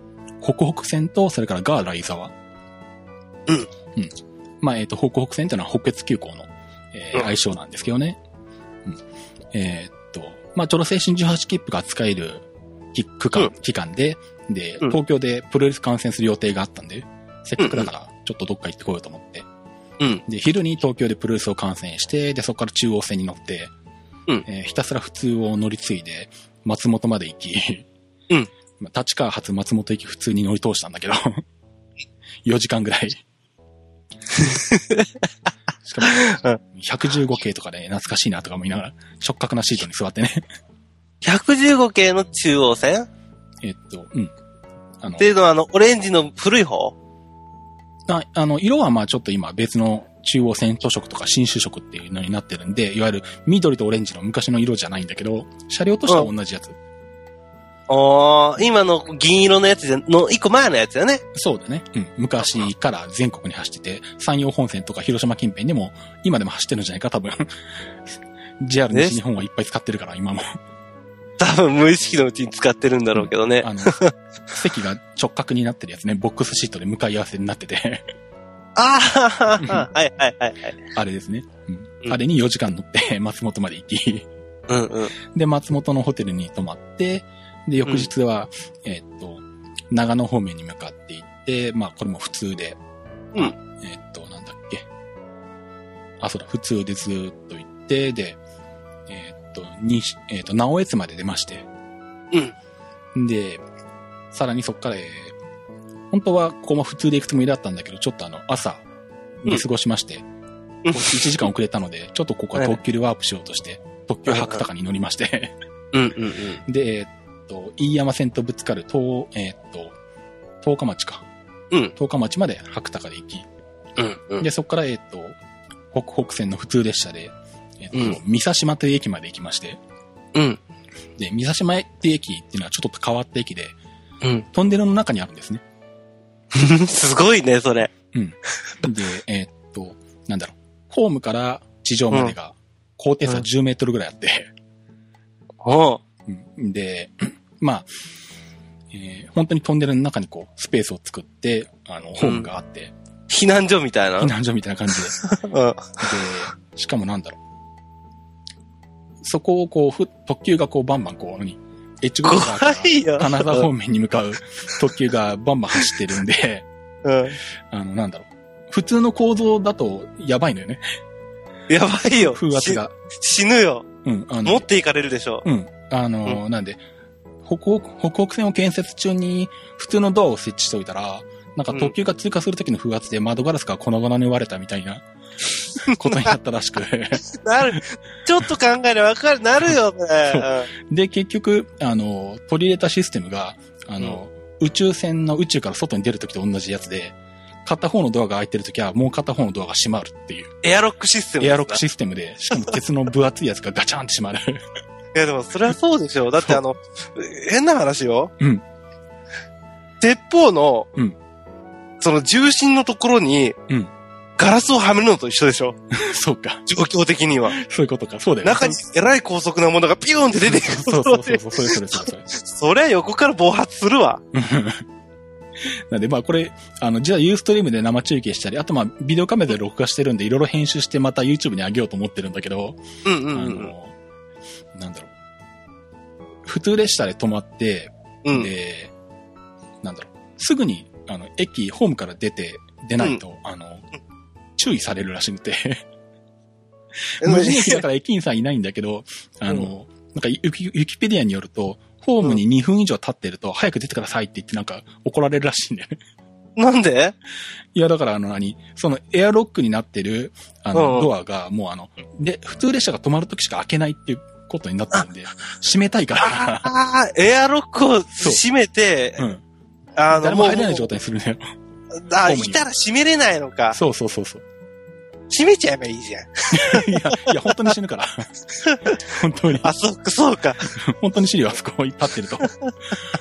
北北線と、それからガーライザワ。うん。うん。まあ、えーっと、北北線っていうのは北越急行の、えーうん愛称なんですけどね。うん。えーっと、まあ、ちょうど青春18切符が使える期区間、うん期間で、で、うん東京でプロレス観戦する予定があったんで、せっかくだから、ちょっとどっか行ってこようと思って。うん。で、昼に東京でプロレスを観戦して、で、そこから中央線に乗って、うんえーひたすら普通を乗り継いで、松本まで行き、うんまあ立川発松本行き普通に乗り通したんだけど、4時間ぐらい。しかも、115系とかで、懐かしいなとか思いながら、直角なシートに座ってね。115系の中央線？っえっと、うん。あのて、いうのはあの、オレンジの古い方？ああの、色はまあちょっと今別の中央線図色とか新種色っていうのになってるんで、いわゆる緑とオレンジの昔の色じゃないんだけど、車両としては同じやつ。ああ、今の銀色のやつじゃ、の一個前のやつだよね。そうだね。うん。昔から全国に走ってて、山陽本線とか広島近辺でも、今でも走ってるんじゃないか、多分。JR 西日本はいっぱい使ってるから、今も。多分無意識のうちに使ってるんだろうけどね。あの、席が直角になってるやつね、ボックスシートで向かい合わせになってて、ああ、はいはいはいはい。あれですね。うんうんあれに4時間乗って、松本まで行き、うんうん。で、松本のホテルに泊まって、で、翌日は、えーっと、長野方面に向かって行って、まあ、これも普通で、うんあえーっと、なんだっけ。あ、そうだ、普通でずーっと行って、で、と、に、えーっと、直江津まで出まして、で、さらにそっから、えー本当はここも普通で行くつもりだったんだけど、ちょっとあの、朝、見過ごしまして、うん。1時間遅れたので、ちょっとここは特急でワープしようとして、特急白鷹に乗りまして、うんうんうん。で、えーっと、飯山線とぶつかる東、えーっと、十日町か。うん。十日町まで白鷹で行き、うんうん。で、そこから、えーっと、北北線の普通列車で、えっと、うん三佐島という駅まで行きまして、うん。で、三佐島って駅っていうのはちょっと変わった駅で、うん。トンネルの中にあるんですね。すごいね、それ。うん。で、えーっと、なんだろう、ホームから地上までが、高低差うん10メートルぐらいあって、おううんで、まあ、えー本当にトンネルの中にこう、スペースを作って、あの、ホームがあって、避難所みたいな。避難所みたいな感じで、うん。で、しかもなんだろう。そこをこう、ふ特急がこう、バンバンこう、何？越後川から怖いよ。金沢方面に向かう 特急がバンバン走ってるんで、うん。あの、なんだろう。普通の構造だとやばいのよね。やばいよ。風圧が。し。死ぬよ。うん。あの持っていかれるでしょ。うん。あの、なんで、北北、北北線を建設中に普通のドアを設置しておいたら、なんか特急が通過する時の風圧で窓ガラスが粉々に割れたみたいな ことになったらしく。なる。ちょっと考えればわかる。なるよ、これ。で、結局、あの、取り入れたシステムが、あの、宇宙船の宇宙から外に出る時と同じやつで、片方のドアが開いてる時はもう片方のドアが閉まるっていう、エアロックシステム。エアロックシステムで、しかも鉄の分厚いやつがガチャンって閉まる。いや、でもそれはそうでしょ。だってあの、変な話よ。うん。鉄砲の、うんその重心のところに、うんガラスをはめるのと一緒でしょ？そうか。状況的には。そういうことか。そうだよね。中にえらい高速なものがピューンって出てくる。そうそうそうそう、それそれそれそりゃ横から暴発するわ。なんで、まあこれ、あの、じゃあユーストリームで生中継したり、あとまあビデオカメラで録画してるんで、いろいろ編集してまた YouTube に上げようと思ってるんだけど、うんうんあうんの、なんだろう。普通列車で止まって、うん。で、なんだろう。すぐに、あの、駅、ホームから出て、出ないと、あの、注意されるらしくて、うん無人駅だから駅員さんいないんだけど、あの、なんかユキ、ユキペディアによると、ホームに2分以上経ってると、早く出てくださいって言ってなんか怒られるらしいんだよね。なんで？いや、だからあの何？そのエアロックになってる、あの、んドアがもうあの、で、普通列車が止まるときしか開けないっていうことになってるんで、閉めたいから、ああ、エアロックを閉めて、うん。あの、誰も入れない状態にするんだよ。あ、いたら閉めれないのか。そうそうそうそう。閉めちゃえばいいじゃん。いや、いや、本当に死ぬから。本当に。あ、そっか、そうか。本当に死ぬよ、あそこ立ってると。い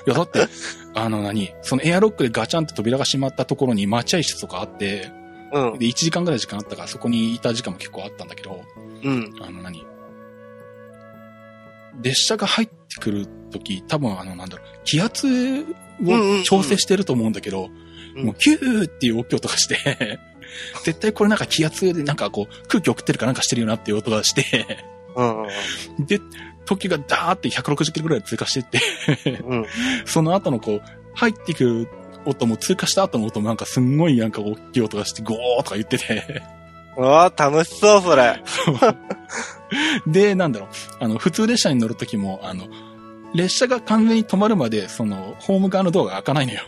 や、だって、あの何？そのエアロックでガチャンって扉が閉まったところに待合室とかあって、うん。で、1時間ぐらい時間あったから、そこにいた時間も結構あったんだけど、うん。あの何？列車が入ってくるとき、多分あの、なんだろう、気圧を調整してると思うんだけど、うんもうキューっていう大きい音がして、絶対これなんか気圧でなんかこう、空気送ってるかなんかしてるよなっていう音がして、うん。で、時がダーって160キロぐらい通過してって、うん。その後のこう、入ってくる音も通過した後の音もなんかすんごいなんか大きい音がして、ゴーとか言ってて、うわ楽しそう、それ。で、なんだろう、あの、普通列車に乗るときも、あの、列車が完全に止まるまで、その、ホーム側のドアが開かないのよ。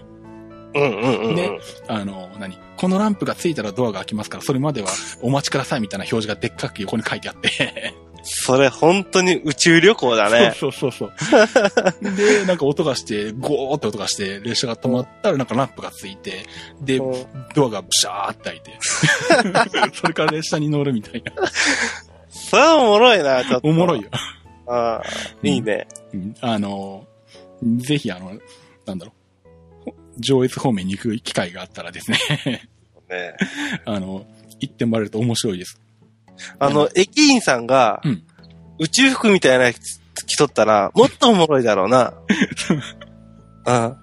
うんうんうんうん。であの、何？このランプがついたらドアが開きますから、それまではお待ちくださいみたいな表示がでっかく横に書いてあって。それ本当に宇宙旅行だね。そうそうそうそう。で、なんか音がして、ゴーって音がして、列車が止まったらなんかランプがついて、で、うんドアがブシャーって開いて。それから列車に乗るみたいな。それはおもろいな、ちょっと。おもろいよ。ああ、いいね。うんあの、ぜひあの、なんだろう。上越方面に行く機会があったらですね、ね あの、行ってもらえると面白いです。あの、駅員さんがうん、宇宙服みたいなやつ着とったら、もっとおもろいだろうな。うん。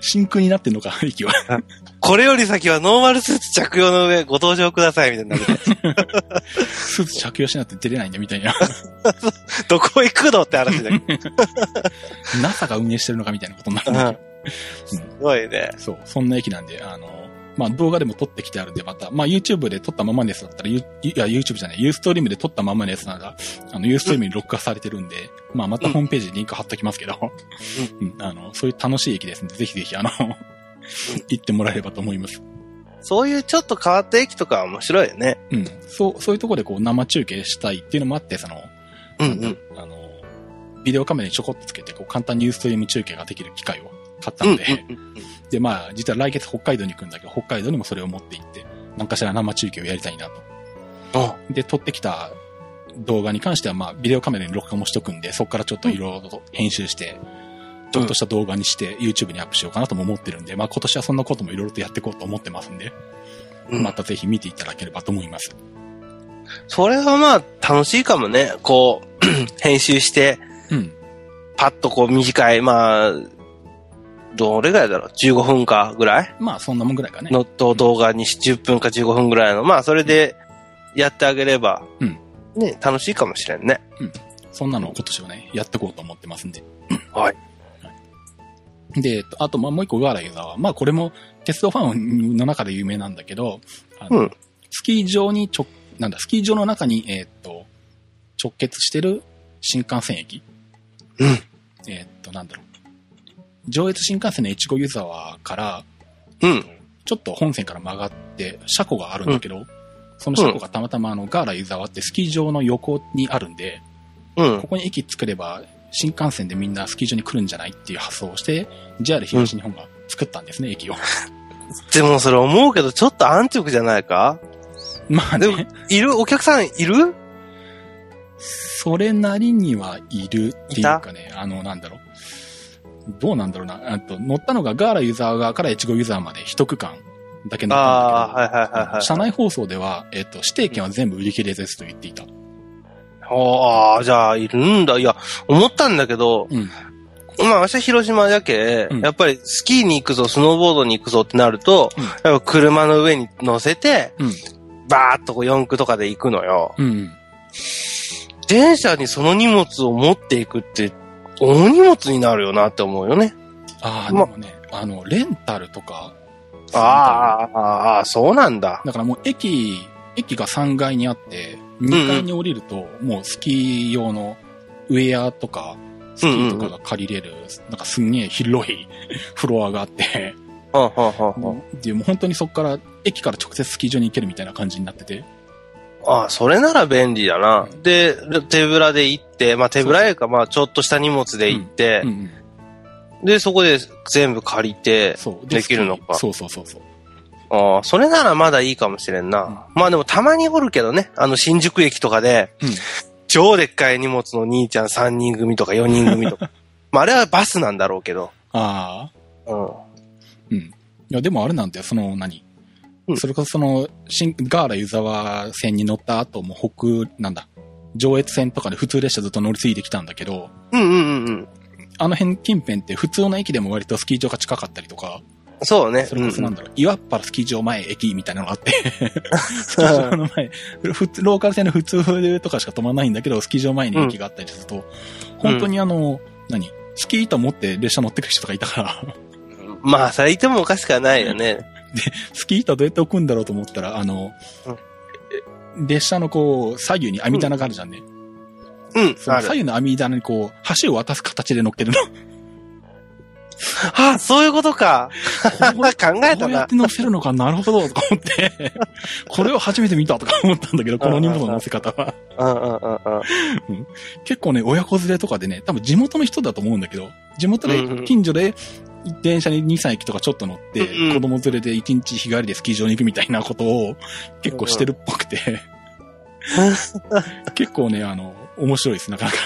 真空になってんのか、息は。これより先はノーマルスーツ着用の上ご登場くださいみたいになる。スーツ着用しなくて出れないんだみたいな。どこ行くのって話だけど。NASA が運営してるのかみたいなことになるんだけど。すごいね。そう、そんな駅なんで、あの、まあ動画でも撮ってきてあるんで、また、まあ YouTube で撮ったままのやつだったら、ユいや YouTube じゃない、ユーストリームで撮ったままのやつなら、あの、ユーストリームに録画されてるんで、まあまたホームページにリンク貼っときますけど、うん、あの、そういう楽しい駅ですんで、ぜひぜひ、あの、行ってもらえればと思います。そういうちょっと変わった駅とかは面白いよね。うん。そう、そういうところでこう生中継したいっていうのもあって、その、うんうん。あの、ビデオカメラにちょこっとつけて、こう簡単にユーストリーム中継ができる機械を買ったうんので、で、まあ、実は来月北海道に行くんだけど、北海道にもそれを持って行って、何かしら生中継をやりたいなと。あで、撮ってきた動画に関しては、まあ、ビデオカメラに録画もしとくんで、そこからちょっといろいろと編集して、ちょっとした動画にして、YouTube にアップしようかなとも思ってるんで、まあ、今年はそんなこともいろいろとやっていこうと思ってますんで、うんまたぜひ見ていただければと思います。それはまあ楽しいかもね。こう、編集して、うん。パッとこう短い、まあ、どれぐらいだろう ?15 分かぐらい？まあ、そんなもんぐらいかね。のと動画にし10分か15分ぐらいの、まあそれでやってあげれば、うんね、楽しいかもしれんね。そんなのを今年はね、やっていこうと思ってますんで。はい。で、えっとあと、まあ、もう一個ガーラユーザーは、まあ、これも鉄道ファンの中で有名なんだけど、うん。スキー場にちょ、なんだ、スキー場の中に、えーっと、直結してる新幹線駅。うん。えーっと、なんだろう。上越新幹線の越後湯沢から、うん。ちょっと本線から曲がって、車庫があるんだけど、その車庫がたまたまあの、ガーラ湯沢ってスキー場の横にあるんで、うんこ。こに駅作れば、新幹線でみんなスキー場に来るんじゃないっていう発想をして、JR 東日本が作ったんですね、駅を。でもそれ思うけど、ちょっと安直じゃないか？まあでもね、いる？お客さんいる？それなりにはいるっていうかね、あの、なんだろう。どうなんだろうな。あと乗ったのがガーラユーザー側から越後ユーザーまで一区間だけ乗ったんああ、だけど、はいはいはいはい。車内放送では、えっと、指定券は全部売り切れですと言っていた。ああ、じゃあ、いるんだ。いや、思ったんだけど、うん。まあ、明日広島だけ、うんやっぱりスキーに行くぞ、スノーボードに行くぞってなると、うんやっぱ車の上に乗せて、うん。バーっとこう四駆とかで行くのよ。うん。電車にその荷物を持っていくって、大荷物になるよなって思うよね。ああ、でまもね、あの、レンタルとか、ああ、ああ、そうなんだ。だからもう駅、駅が3階にあって、2階に降りると、もうスキー用のウェアとか、スキーとかが借りれる、なんかすんげえ広いフロアがあって、はんはんはんはんで、もう本当にそこから、駅から直接スキー場に行けるみたいな感じになってて、ああ、それなら便利だな。で、手ぶらで行って、まあ手ぶらやか、まあちょっとした荷物で行ってうん、うん。で、そこで全部借りて。できるのかそうそうそうそう。ああ、それならまだいいかもしれんな。まあでもたまにおるけどね、あの新宿駅とかで、うん超でっかい荷物の兄ちゃん3人組とか4人組とか。まああれはバスなんだろうけど。ああ、うん。うん。いや、でもあれなんだよ、その何、うんそれこそその、新、ガーラ湯沢線に乗った後も北、なんだ、上越線とかで普通列車ずっと乗り継いできたんだけど、うんうんうんうん。あの辺近辺って普通の駅でも割とスキー場が近かったりとか、そうね。それこそなんだ。だろう、岩っ原スキー場前駅みたいなのがあって、スキー場の前、ローカル線の普通とかしか止まらないんだけど、スキー場前に駅があったりすると、本当にあの、何スキー板持って列車乗ってくる人とかいたから、まあ、それいてもおかしくはないよね。スキー板どうやって置くんだろうと思ったら、あの、列車のこう、左右に網棚があるじゃんね。うん。その。左右の網棚にこう、橋を渡す形で乗っけるの。あ、そういうことか。考えたこうやっな。て乗せるのかな？るほど、とか思って、これを初めて見たとか思ったんだけど、この荷物の乗せ方は。うんうんうんうん。結構ね、親子連れとかでね、多分地元の人だと思うんだけど、地元でうんうん近所で電車に2、3駅とかちょっと乗って、うんうん子供連れで1日日帰りでスキー場に行くみたいなことを 結構してるっぽくて、結構ね、あの、面白いです、なかなか。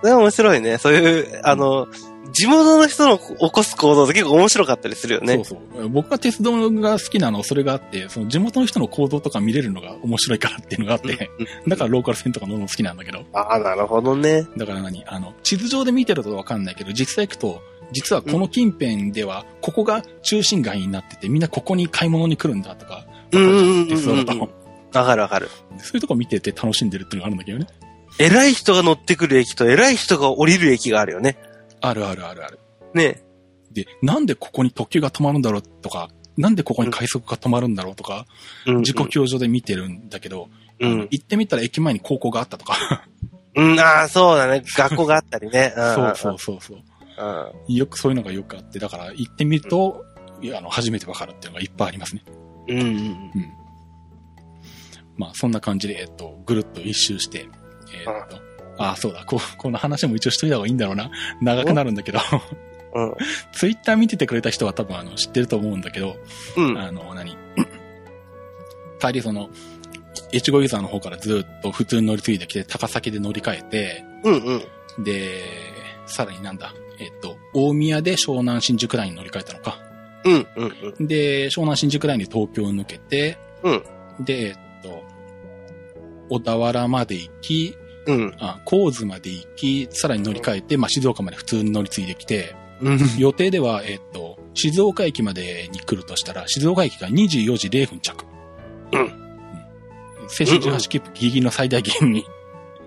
それは面白いね。そういう、あの、地元の人の起こす行動って結構面白かったりするよね。そうそう。僕が鉄道が好きなのはそれがあって、その地元の人の行動とか見れるのが面白いからっていうのがあって、だからローカル線とか乗るの好きなんだけど、ああ、なるほどね。だから何？あの、地図上で見てるとわかんないけど、実際行くと、実はこの近辺では、ここが中心街になってて、みんなここに買い物に来るんだとか、うんうんうんかるわかる。そういうとこ見てて楽しんでるっていうのがあるんだけどね。偉い人が乗ってくる駅と偉い人が降りる駅があるよね。あるあるあるある。ね。で、なんでここに特急が止まるんだろうとか、なんでここに快速が止まるんだろうとか、うん時刻表上で見てるんだけど、うん。行ってみたら駅前に高校があったとか、うん、ああ、そうだね。学校があったりね。んそうそうそうそう。うん。よくそういうのがよくあって、だから行ってみると、いやあの、初めてわかるっていうのがいっぱいありますね。うんうん。うん。まあ、そんな感じで、えっと、ぐるっと一周して、えーっと、ああ、そうだ、こう、この話も一応しといた方がいいんだろうな。長くなるんだけど、うん。ツイッター見ててくれた人は多分あの、知ってると思うんだけど、うん。あの、何？帰りその、越後ユーザーの方からずっと普通に乗り継いできて、高崎で乗り換えて、うんうん。で、さらになんだ、えっと、大宮で湘南新宿ラインに乗り換えたのか。うんうんうん。で、湘南新宿ラインで東京を抜けて、うんで、えっと、小田原まで行き、うん。あ、神津まで行き、さらに乗り換えて、まあ、静岡まで普通に乗り継いできて、うん。予定では、えっと、静岡駅までに来るとしたら、静岡駅が24時0分着。うんうん。青春18切符ギリギリの最大限に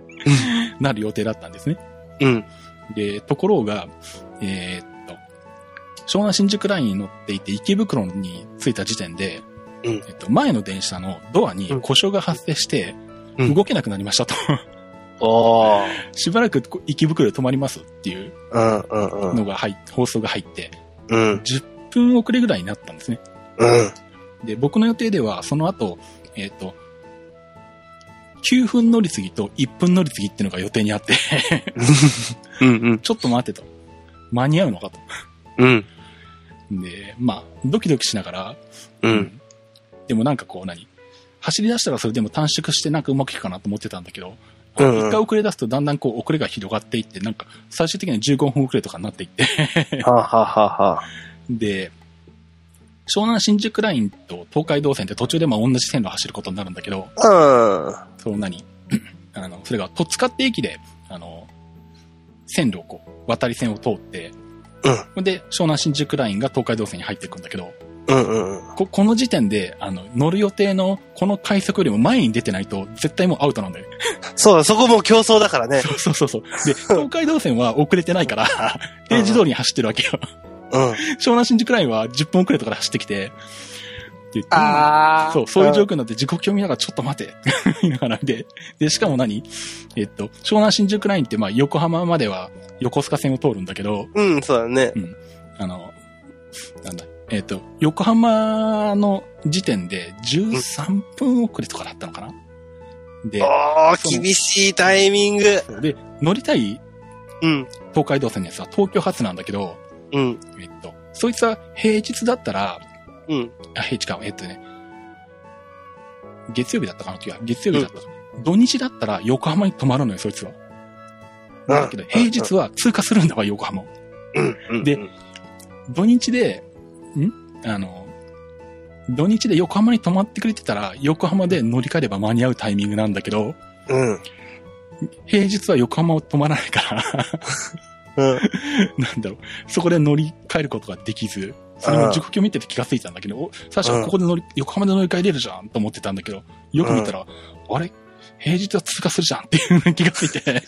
なる予定だったんですね。うん。で、ところが、えーっと、湘南新宿ラインに乗っていて池袋に着いた時点で、うんえっと、前の電車のドアに故障が発生して、うん動けなくなりましたと。しばらくこ池袋で止まりますっていううんうんうん。のが入っ放送が入って、うん。10分遅れぐらいになったんですね。うん。で、僕の予定では、その後、えっ、と、9分乗り継ぎと1分乗り継ぎっていうのが予定にあって、うんうん。ちょっと待ってと。間に合うのかと。うん。で、まあ、ドキドキしながら、うん。でもなんかこう何？走り出したらそれでも短縮してなんかうまくいくかなと思ってたんだけど、あうんうん一回遅れ出すとだんだんこう遅れが広がっていって、なんか最終的には15分遅れとかになっていって、はあ、はあはあはあ、で、湘南新宿ラインと東海道線って途中でまあ同じ線路を走ることになるんだけど、うん。その何？あの、それが戸塚って駅で、あの、線路をこう、渡り線を通って、うん。で、湘南新宿ラインが東海道線に入っていくんだけど、うんうんうん。ここの時点で、あの、乗る予定のこの快速よりも前に出てないと、絶対もうアウトなんだよね。そうだ、そこもう競争だからね。そうそうそうそう。で、東海道線は遅れてないから、平時通りに走ってるわけよ。うん。湘南新宿ラインは10分遅れとかで走ってきて、であーそう、そういう状況になって時刻表見ながらちょっと待て。見ながらで、で、しかも何？えっと、湘南新宿ラインってまあ横浜までは横須賀線を通るんだけど、うん、そうだね。あの、なんだ、えっと、横浜の時点で13分遅れとかだったのかな？で、おー、厳しいタイミング。で、乗りたいうん。東海道線のやつは東京発なんだけど、うん。えっと、そいつは平日だったら、うん。あ、平日か、えっとね、月曜日だったかな違う、月曜日だったかな、土日だったら横浜に泊まるのよ、そいつは。だけど、平日は通過するんだわ、横浜を。うん。うん。で土日で、ん？あの、土日で横浜に泊まってくれてたら、横浜で乗り換えれば間に合うタイミングなんだけど、うん。平日は横浜を泊まらないから、うん。なんだろう、そこで乗り換えることができず、それも時刻表見てて気がついたんだけど、お最初はここで乗り、横浜で乗り換えれるじゃんと思ってたんだけど、よく見たら、あれ？平日は通過するじゃんっていう気がついて、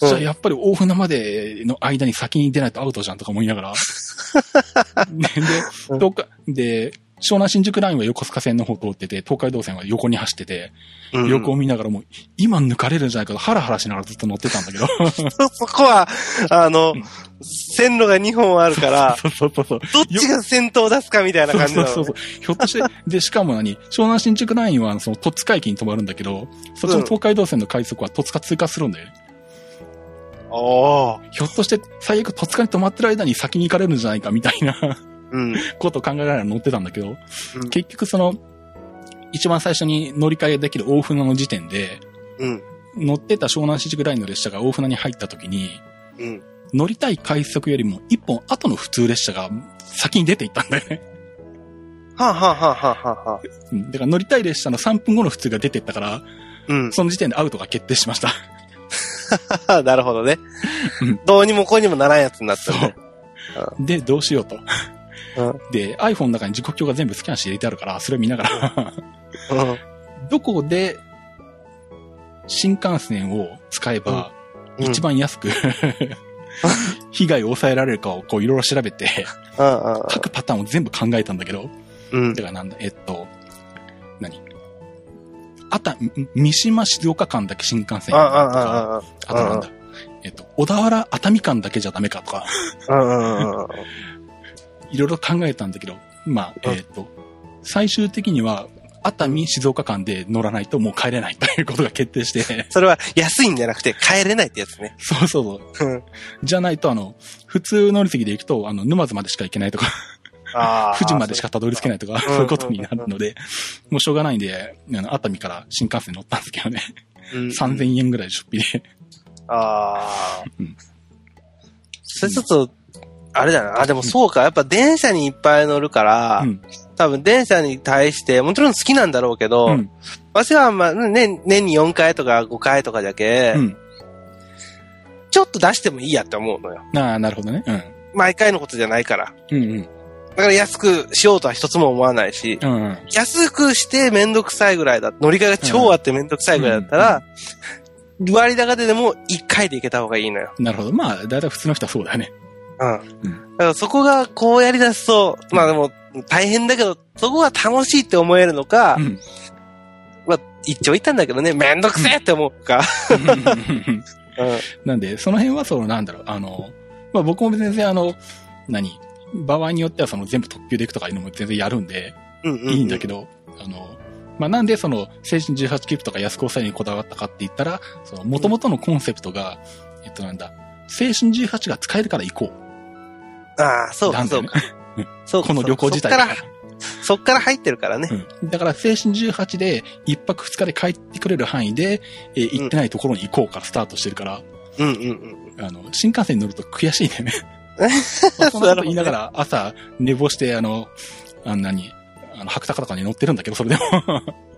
じゃあやっぱり大船までの間に先に出ないとアウトじゃんとか思いながら、で、で、どっか、で、湘南新宿ラインは横須賀線の方通ってて、東海道線は横に走ってて、うん。横を見ながらもう、今抜かれるんじゃないかとハラハラしながらずっと乗ってたんだけど、そ、そこは、あのうん、線路が2本あるから、そうそうそうそう。どっちが先頭を出すかみたいなそう感じだろそうそうそう。ひょっとして、で、しかも何？湘南新宿ラインは、その、戸塚駅に止まるんだけど、そっちの東海道線の快速は戸塚通過するんだよね。おー。ひょっとして、最悪戸塚に止まってる間に先に行かれるんじゃないかみたいなうん。ことを考えながら乗ってたんだけど、うん結局その、一番最初に乗り換えできる大船の時点で、うん。乗ってた湘南新宿ラインの列車が大船に入った時に、うん。乗りたい快速よりも一本後の普通列車が先に出ていったんだよね。はあ、はあはあはあはあはあ、うんだから乗りたい列車の3分後の普通が出てったから、うん。その時点でアウトが決定しました。なるほどねうん。どうにもこうにもならんやつになったね。で、どうしようと。うん。で、iPhone の中に時刻表が全部スキャンして入れてあるから、それを見ながら、うん。どこで新幹線を使えばうん。一番安く、被害を抑えられるかをこういろいろ調べて、各パターンを全部考えたんだけど、うん。だ。からなんだ、えっと、何？あた、ん三島静岡間だけ新幹線とか、あとなんだ、えっと、小田原熱海間だけじゃダメかとか、いろいろ考えたんだけど、まあ、うんえっと、最終的には、熱海静岡間で乗らないともう帰れないということが決定して、それは安いんじゃなくて帰れないってやつね。そうそうそう。うん。じゃないと、あの、普通乗り継ぎで行くと、あの、沼津までしか行けないとか、ああ。富士までしかたどり着けないとか、そういうことになるので、もうしょうがないんで、あの、熱海から新幹線乗ったんですけどね。うん3000円ぐらい出費で。ああうん。それちょっと、あれだな。あ、でもそうか。やっぱ電車にいっぱい乗るから、うん。多分電車に対して、もちろん好きなんだろうけど、うん。私はまあ、年、年に4回とか5回とかだけ、うん。ちょっと出してもいいやって思うのよ。ああ、なるほどね。うん。毎回のことじゃないから。うんうん。だから安くしようとは一つも思わないし、うんうん。安くしてめんどくさいぐらいだ。乗り換えが超あってめんどくさいぐらいだったら、割高ででも1回で行けた方がいいのよ。なるほど。まあ、だいたい普通の人はそうだよね。うん。うんだからそこがこうやり出すと、まあでも大変だけど、そこが楽しいって思えるのか、うん。まあ一長一短だけどね、めんどくせえって思うか。うん。なんで、その辺はその、なんだろう、あの、まあ僕も全然あの、何場合によってはその全部特急で行くとかいうのも全然やるんで。いいんだけど、あの、まあなんでその、青春18切符とか安子さにこだわったかって言ったら、その、元々のコンセプトが、えっとなんだ、青春18が使えるから行こう。ああ、そうか、そうか。そうかこの旅行自体からが。、そっから入ってるからね。うん。だから、青春18で、一泊二日で帰ってくれる範囲で、えー行ってないところに行こうからスタートしてるから、うんうんうん。あの、新幹線に乗ると悔しいんだよね。まあそんなこと言いながら、朝、寝坊して、あの、あんなに、あの、白鷹とかに乗ってるんだけど、それでも。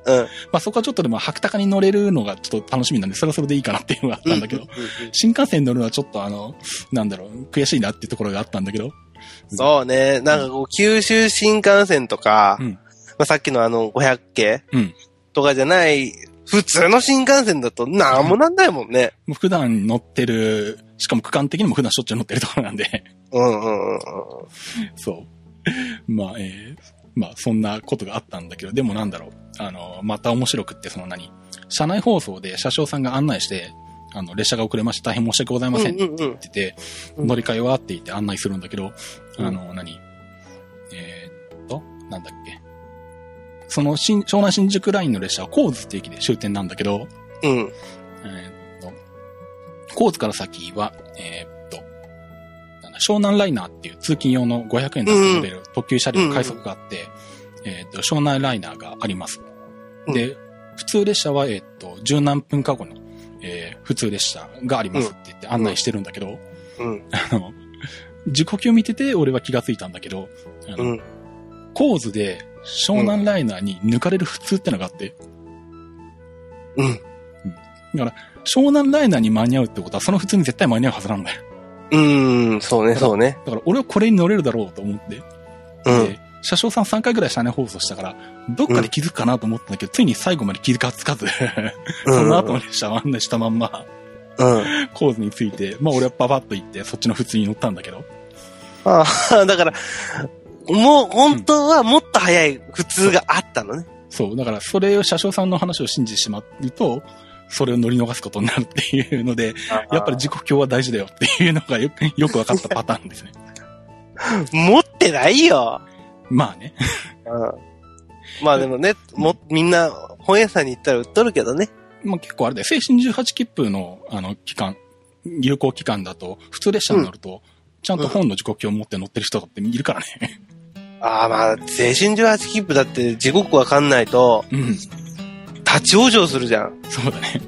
うん。まあそこはちょっとでも白鷹に乗れるのがちょっと楽しみなんで、それはそれでいいかなっていうのがあったんだけど、うんうんうん新幹線に乗るのはちょっとあの、なんだろう、悔しいなっていうところがあったんだけど、そうね。なんかこう、九州新幹線とか、うんまあ、さっきのあの、500系うん。とかじゃない、普通の新幹線だとなんもなんないもんね。もう普段乗ってる、しかも区間的にも普段しょっちゅう乗ってるところなんで、うんうんうんうん。そう。まあ、えーまあ、そんなことがあったんだけど、でもなんだろう。あの、また面白くって、その何？車内放送で車掌さんが案内して、あの、列車が遅れまして大変申し訳ございませんってうんうんうん言ってて、うん乗り換えはって言って案内するんだけど、うんあの、何？えーっと、なんだっけ？その新、湘南新宿ラインの列車は神津って駅で終点なんだけど、うん。えーっと、神津から先は、えー湘南ライナーっていう通勤用の500円で乗れる特急車両の快速があって、えーっと、湘南ライナーがあります。で、普通列車は、えーっと、十何分か後の、えー普通列車がありますって言って案内してるんだけど、うん。あの、時刻を見てて俺は気がついたんだけど、あの、うん。構図で湘南ライナーに抜かれる普通ってのがあって、うん。湘南ライナーに間に合うってことはその普通に絶対間に合うはずなんだよ。うん。そうね、そうね。だから俺はこれに乗れるだろうと思って、うん。で、車掌さん3回ぐらい車内放送したから、どっかで気づくかなと思ったんだけど、ついに最後まで気づかつかず、その後の列車を案内したまんま、うん。構図について、まあ俺はパパッと行って、そっちの普通に乗ったんだけど、ああ、だから、もう本当はもっと早い普通があったのね。そう、だからそれを車掌さんの話を信じてしまうと、それを乗り逃すことになるっていうので、やっぱり時刻表は大事だよっていうのがよく よく分かったパターンですね。持ってないよ。まあね。うん。まあでもね、も、みんな本屋さんに行ったら売っとるけどね。まあ結構あれだよ。青春18切符の、あの、期間、有効期間だと、普通列車に乗ると、ちゃんと本の時刻表を持って乗ってる人だっているからね。ああまあ、青春18切符だって時刻わかんないと、うん。立ち往生するじゃん。そうだね。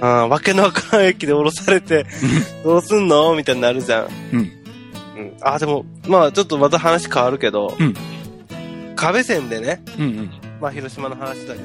ああ、わけのわからん駅で降ろされて、どうすんの？みたいになるじゃん。うん。うん。ああ、でも、まあちょっとまた話変わるけど、うん壁線でね、うんうん。まあ広島の話だけどね、